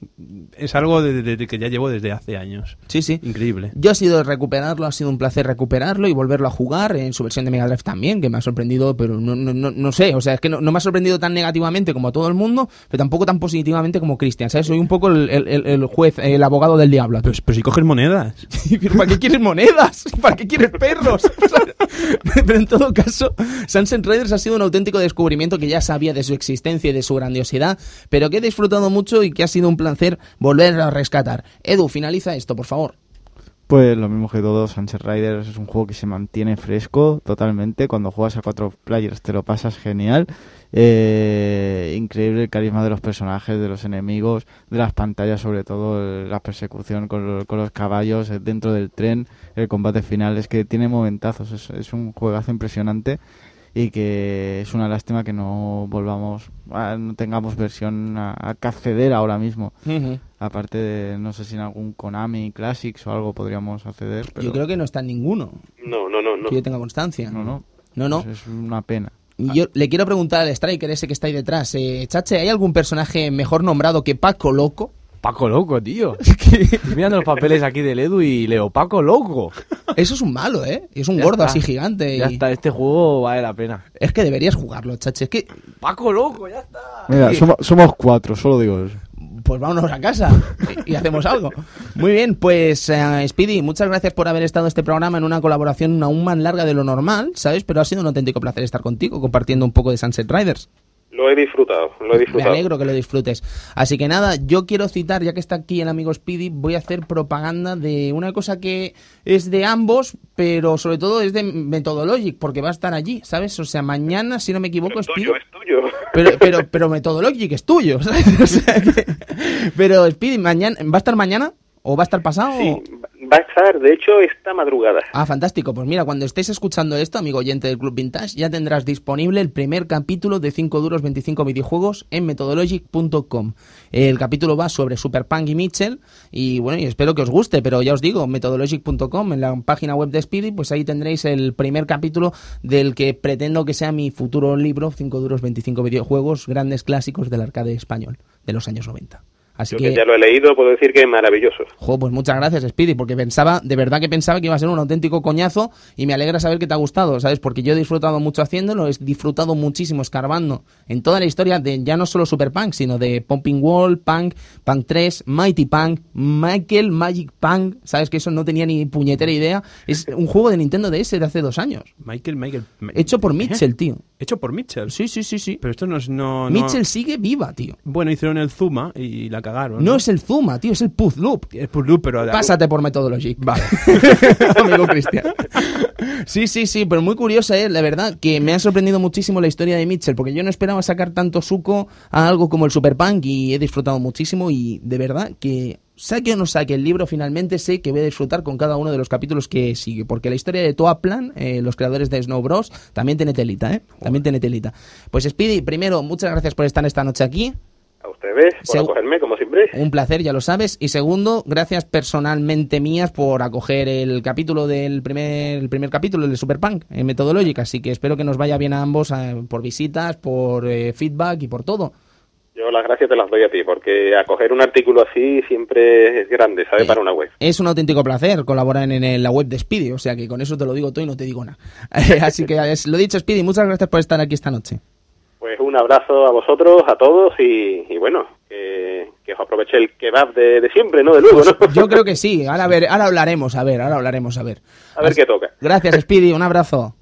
es algo de, de- de que ya llevo desde hace años. Sí, sí. Increíble. Yo ha sido recuperarlo, ha sido un placer recuperarlo y volverlo a jugar en su versión de Mega Drive también, que me ha sorprendido, pero no, no, no, no sé, o sea, es que no, no me ha sorprendido tan negativamente como a todo el mundo, pero tampoco tan positivamente como Cristian, ¿sabes? Soy un poco el, el- el- juez, el abogado del diablo. Pero, pero si coges monedas. ¿Pero ¿Para qué quieres monedas? ¿Para qué quieres perros? Pero en todo caso, Sunset Riders ha sido un auténtico descubrimiento que ya sabía de su existencia y de su grandiosidad, pero que he disfrutado mucho y que ha sido un placer volver a rescatar. Edu, finaliza esto, por favor. Pues lo mismo que todo, Sunset Riders es un juego que se mantiene fresco totalmente. Cuando juegas a cuatro players te lo pasas genial. Eh, increíble el carisma de los personajes, de los enemigos, de las pantallas, sobre todo la persecución con, lo- con los caballos eh, dentro del tren, el combate final. Es que tiene momentazos, es, es un juegazo impresionante y que es una lástima que no volvamos, a- no tengamos versión a, a que acceder ahora mismo. Aparte de, no sé si en algún Konami Classics o algo podríamos acceder. Pero Yo creo que no está en ninguno, No, no, no, no. que yo tenga constancia. No, no. No, no. Es, es una pena. Y yo le quiero preguntar al Striker ese que está ahí detrás, eh, Chache, ¿hay algún personaje mejor nombrado que Paco Loco? Paco loco, tío. Estoy mirando los papeles aquí del Edu y leo Paco loco. Eso es un malo, ¿eh? Es un Ya gordo está. así gigante. Ya y- está, este juego vale la pena. Es que deberías jugarlo, Chache. Es que Paco loco, ya está. Mira, somos, cuatro, solo digo eso. pues vámonos a casa y, y hacemos algo. Muy bien, pues eh, Speedy, muchas gracias por haber estado en este programa en una colaboración aún más larga de lo normal, ¿sabes? Pero ha sido un auténtico placer estar contigo compartiendo un poco de Sunset Riders. Lo he disfrutado, lo he Me disfrutado. alegro que lo disfrutes. Así que nada, yo quiero citar, ya que está aquí el amigo Speedy, voy a hacer propaganda de una cosa que es de ambos, pero sobre todo es de Methodologic, porque va a estar allí, ¿sabes? O sea, mañana, si no me equivoco, es Speedy... tuyo, es tuyo. Pero, pero, pero Methodologic es tuyo, ¿sabes? O sea que- pero Speedy, mañana, ¿va a estar mañana? ¿O va a estar pasado? Sí, o- va a estar, de hecho, esta madrugada. Ah, fantástico. Pues mira, cuando estés escuchando esto, amigo oyente del Club Vintage, ya tendrás disponible el primer capítulo de 5 duros 25 videojuegos en methodologic.com. El capítulo va sobre Super Punk y Mitchell y bueno, y espero que os guste, pero ya os digo, methodologic.com, en la página web de Speedy, pues ahí tendréis el primer capítulo del que pretendo que sea mi futuro libro, 5 duros 25 videojuegos, grandes clásicos del arcade español de los años 90. Así Yo que ya lo he leído, puedo decir que es maravilloso. Jo, pues muchas gracias, Speedy, porque pensaba, de verdad que pensaba que iba a ser un auténtico coñazo y me alegra saber que te ha gustado, ¿sabes? Porque yo he disfrutado mucho haciéndolo, he disfrutado muchísimo escarbando en toda la historia de ya no solo Super Punk, sino de Pumping Wall, Punk, Punk 3, Mighty Punk, Michael Magic Punk, ¿sabes? Que eso no tenía ni puñetera idea. Es un juego de Nintendo DS de hace dos años. Michael, Michael. Hecho por Mitchell, tío. Hecho por Mitchell. Sí, sí, sí, sí. Pero esto no es. No, no- Mitchell sigue viva, tío. Bueno, hicieron el Zuma y la No es el Zuma, tío, es el Puzzle Loop. Es pero. Pásate por Methodology. Vale. Amigo Cristian. Sí, sí, sí, pero muy curiosa, ¿eh? La verdad, que me ha sorprendido muchísimo la historia de Mitchell, porque yo no esperaba sacar tanto suco a algo como el Super Punk y he disfrutado muchísimo y de verdad que saque o no saque el libro, finalmente sé que voy a disfrutar con cada uno de los capítulos que sigue, porque la historia de Toa Plan, eh, los creadores de Snow Bros, también tiene telita, ¿eh? También tiene telita. Pues Speedy, primero, muchas gracias por estar esta noche aquí. A ustedes, por Segu- acogerme, como siempre. Un placer, ya lo sabes. Y segundo, gracias personalmente mías por acoger el capítulo del primer, el primer capítulo, el de Superpunk, en Metodológica. Así que espero que nos vaya bien a ambos eh, por visitas, por eh, feedback y por todo. Yo las gracias te las doy a ti, porque acoger un artículo así siempre es grande, ¿sabes? Eh, Para una web. Es un auténtico placer colaborar en, en la web de Speedy, o sea que con eso te lo digo todo y no te digo nada. Así que es- lo dicho, Speedy, muchas gracias por estar aquí esta noche. Pues un abrazo a vosotros, a todos, y, y bueno, que, que os aproveche el kebab de, de siempre, ¿no? De luego, ¿no? Pues Yo creo que sí, ahora, a ver, ahora hablaremos, a ver, ahora hablaremos, a ver. A ver qué toca. Gracias, Speedy, un abrazo.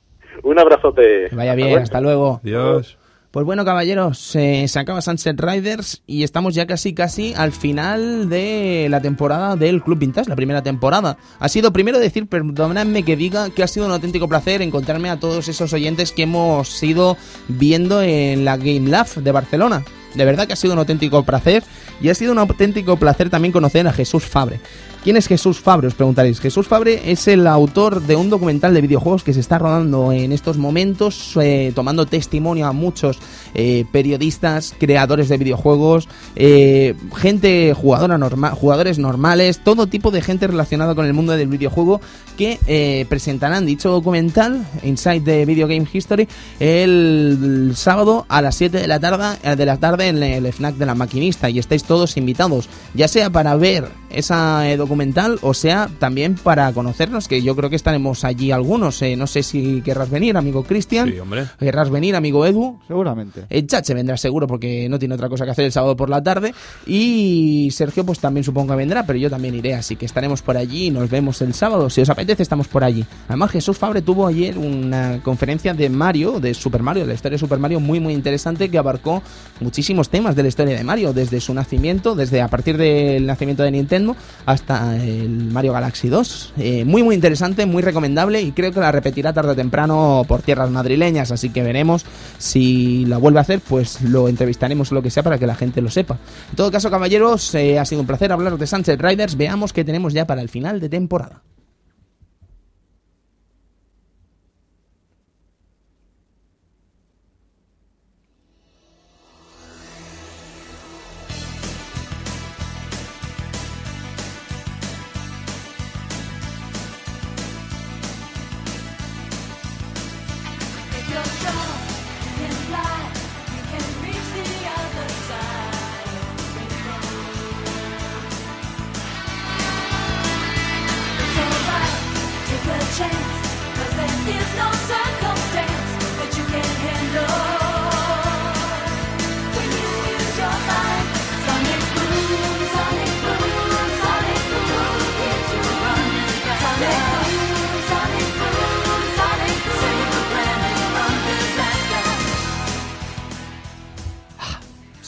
Un abrazote. Que vaya bien, luego. hasta luego. Dios. Pues bueno, caballeros, se acaba Sunset Riders y estamos ya casi casi al final de la temporada del Club Vintage, la primera temporada. Ha sido primero decir, perdonadme que diga que ha sido un auténtico placer encontrarme a todos esos oyentes que hemos ido viendo en la Game Lab de Barcelona. De verdad que ha sido un auténtico placer y ha sido un auténtico placer también conocer a Jesús Fabre. ¿Quién es Jesús Fabre? Os preguntaréis. Jesús Fabre es el autor de un documental de videojuegos que se está rodando en estos momentos, eh, tomando testimonio a muchos eh, periodistas, creadores de videojuegos, eh, gente jugadora norma jugadores normales, todo tipo de gente relacionada con el mundo del videojuego que presentarán dicho documental, Inside the Video Game History, el, sábado a las 7 de la tarde, de la tarde en el FNAC de la maquinista y estáis todos invitados, ya sea para ver esa eh, documental o sea también para conocernos, que yo creo que estaremos allí algunos. eh, no sé si querrás venir, amigo Cristian. Sí, hombre. Querrás venir, amigo Edu. Seguramente. El Chache vendrá seguro porque no tiene otra cosa que hacer el sábado por la tarde. Y Sergio, pues también supongo que vendrá, pero yo también iré. Así que estaremos por allí y nos vemos el sábado. Si os apetece, estamos por allí. Además, Jesús Fabre tuvo ayer una conferencia de Mario, de Super Mario, de la historia de Super Mario, muy, muy interesante que abarcó muchísimos temas de la historia de Mario, desde su nacimiento, desde a partir del nacimiento de Nintendo hasta el Mario Galaxy 2. Eh, muy, muy interesante, muy recomendable y creo que la repetirá tarde o temprano por tierras madrileñas. Así que veremos si la vuelve a hacer, pues lo entrevistaremos o lo que sea para que la gente lo sepa. En todo caso, caballeros, eh, ha sido un placer hablar de Sunset Riders. Veamos qué tenemos ya para el final de temporada.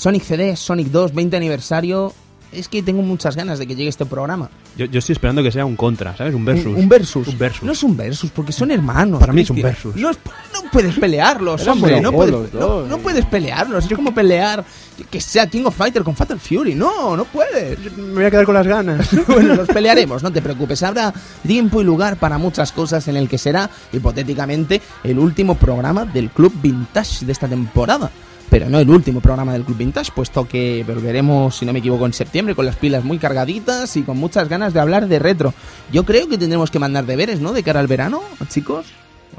Sonic CD, Sonic 2, 20 aniversario. es que tengo muchas ganas de que llegue este programa. Yo, yo estoy esperando que sea un contra, ¿sabes? Un versus. Un, un versus. Un versus. No es un versus, porque son hermanos. Para mí es un versus. No, es- no puedes pelearlos, hombre. No puedes, no, puedes pelearlos. Es como pelear que sea King of Fighter con Fatal Fury. No, no puedes. Me voy a quedar con las ganas. bueno, los pelearemos, no te preocupes. Habrá tiempo y lugar para muchas cosas en el que será, hipotéticamente, el último programa del Club Vintage de esta temporada. Pero no el último programa del Club Vintage, puesto que volveremos, si no me equivoco, en septiembre con las pilas muy cargaditas y con muchas ganas de hablar de retro. Yo creo que tendremos que mandar deberes, ¿no? De cara al verano, chicos.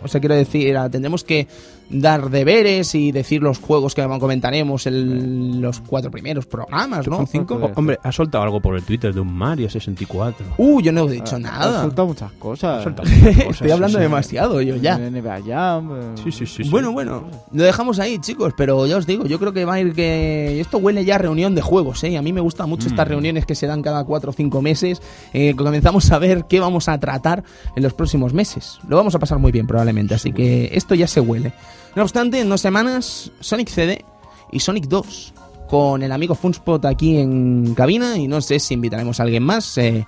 O sea, quiero decir, tendremos que dar deberes y decir los juegos que comentaremos en los cuatro primeros programas, ¿no? Cinco. Hombre, ha soltado algo por el Twitter de un Mario 64. Uh, yo no he dicho Ha nada. soltado muchas cosas. Ha soltado muchas cosas, Estoy hablando sí, sí. demasiado yo ya. NBA Jam. eh, Sí, sí, sí. sí. Bueno, bueno, lo dejamos ahí, chicos, pero ya os digo, yo creo que va a ir que esto huele ya a reunión de juegos, ¿eh? Y a mí me gustan mucho estas Mm. reuniones que se dan cada cuatro o cinco meses, eh, comenzamos a ver qué vamos a tratar en los próximos meses. Lo vamos a pasar muy bien probablemente, así que esto ya se huele. No obstante, en dos semanas, Sonic CD y Sonic 2, con el amigo Funspot aquí en cabina, y no sé si invitaremos a alguien más. eh,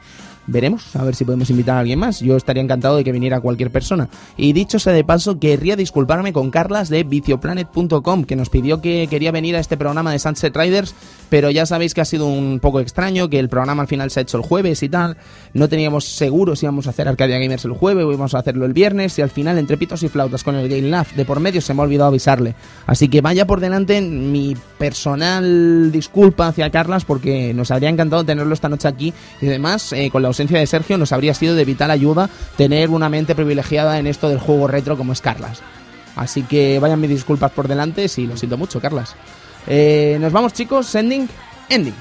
Veremos, a ver si podemos invitar a alguien más. Yo estaría encantado de que viniera cualquier persona. Y dicho sea de paso, querría disculparme con Carlas de vicioplanet.com, que nos pidió que quería venir a este programa de Sunset Riders, pero ya sabéis que ha sido un poco extraño, que el programa al final se ha hecho el jueves y tal. No teníamos seguro si íbamos a hacer Arcadia Gamers el jueves o íbamos a hacerlo el viernes, y al final, entre pitos y flautas con el Game de por medio, se me ha olvidado avisarle. Así que vaya por delante mi personal disculpa hacia Carlas, porque nos habría encantado tenerlo esta noche aquí, y además, eh, con la ausencia de Sergio, nos habría sido de vital ayuda tener una mente privilegiada en esto del juego retro como es Carlas. Así que vayan mis disculpas por delante, sí, lo siento mucho, Carlas. Eh, nos vamos, chicos, ending, ending.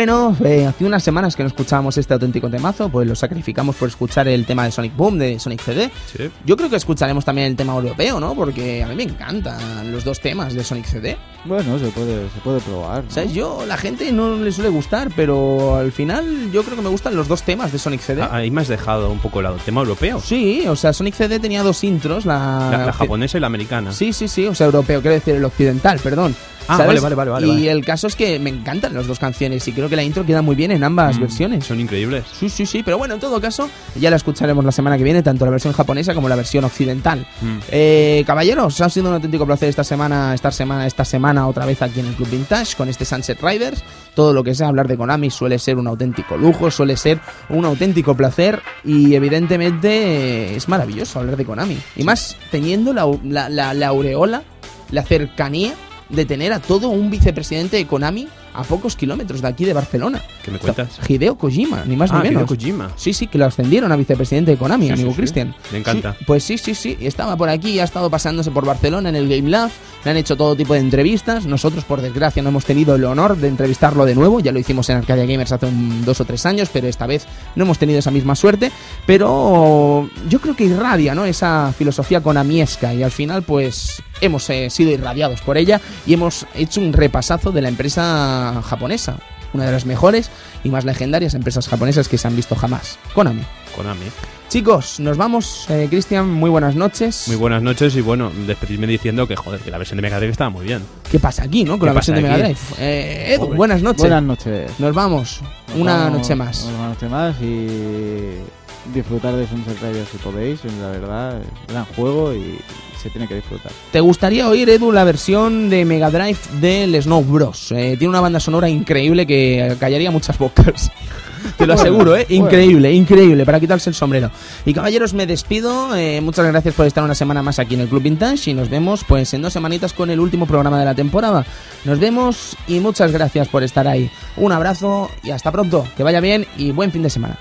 Bueno, eh, hace unas semanas que no escuchábamos este auténtico temazo, pues lo sacrificamos por escuchar el tema de Sonic Boom, de Sonic CD. Sí. Yo creo que escucharemos también el tema europeo, ¿no? Porque a mí me encantan los dos temas de Sonic CD. Bueno, se puede, se puede probar. ¿no? ¿Sabes? Yo, la gente no le suele gustar, pero al final yo creo que me gustan los dos temas de Sonic CD. Ah, Ahí me has dejado un poco el tema europeo. Sí, o sea, Sonic CD tenía dos intros, la, La, la japonesa y la americana. Sí, sí, sí, o sea, europeo, quiero decir el occidental, perdón. Ah, ¿Sabes? vale, vale, vale, Y vale. el caso es que me encantan las dos canciones y creo que la intro queda muy bien en ambas Mm, versiones. Son increíbles. Sí, sí, sí, pero bueno, en todo caso, ya la escucharemos la semana que viene, tanto la versión japonesa como la versión occidental. Mm. Eh, caballeros, ha sido un auténtico placer esta semana, esta semana, esta semana otra vez aquí en el Club Vintage con este Sunset Riders. Todo lo que sea hablar de Konami suele ser un auténtico lujo, suele ser un auténtico placer y evidentemente es maravilloso hablar de Konami. Y más teniendo la, la, la- la aureola, la cercanía de tener a todo un vicepresidente de Konami a pocos kilómetros de aquí de Barcelona. ¿Qué me cuentas? Hideo Kojima, ni más Ah, ni menos. Hideo Kojima. Sí, sí, que lo ascendieron a vicepresidente de Konami, Sí, amigo sí, sí. Cristian. Me encanta. Pues sí, sí, sí. Estaba por aquí, ha estado pasándose por Barcelona en el Game Lab. Le han hecho todo tipo de entrevistas. Nosotros, por desgracia, no hemos tenido el honor de entrevistarlo de nuevo. Ya lo hicimos en Arcadia Gamers hace un- dos o tres años, pero esta vez no hemos tenido esa misma suerte. Pero yo creo que irradia, ¿no? Esa filosofía konamiesca. Y al final, pues hemos eh, sido irradiados por ella y hemos hecho un repasazo de la empresa japonesa. Una de las mejores y más legendarias empresas japonesas que se han visto jamás. Konami. Konami. Chicos, nos vamos. Eh, Cristian, muy buenas noches. Muy buenas noches y bueno, despedirme diciendo que joder, que la versión de Mega Drive estaba muy bien. ¿Qué pasa aquí, no? Con ¿Qué la versión de Mega? Drive. Eh, Edu, Joder. buenas noches. Buenas noches. Nos vamos. Nos Una vamos- noche más. Una noche más y disfrutar de Sunset Riders si podéis. La verdad, gran juego y se tiene que disfrutar. ¿Te gustaría oír, Edu, la versión de Mega Drive del Snow Bros? Eh, tiene una banda sonora increíble que callaría muchas bocas. te lo aseguro, ¿eh? Increíble, increíble, para quitarse el sombrero. Y caballeros, me despido. eh, muchas gracias por estar una semana más aquí en el Club Vintage y nos vemos pues en dos semanitas con el último programa de la temporada. Nos vemos y muchas gracias por estar ahí. Un abrazo y hasta pronto. Que vaya bien y buen fin de semana.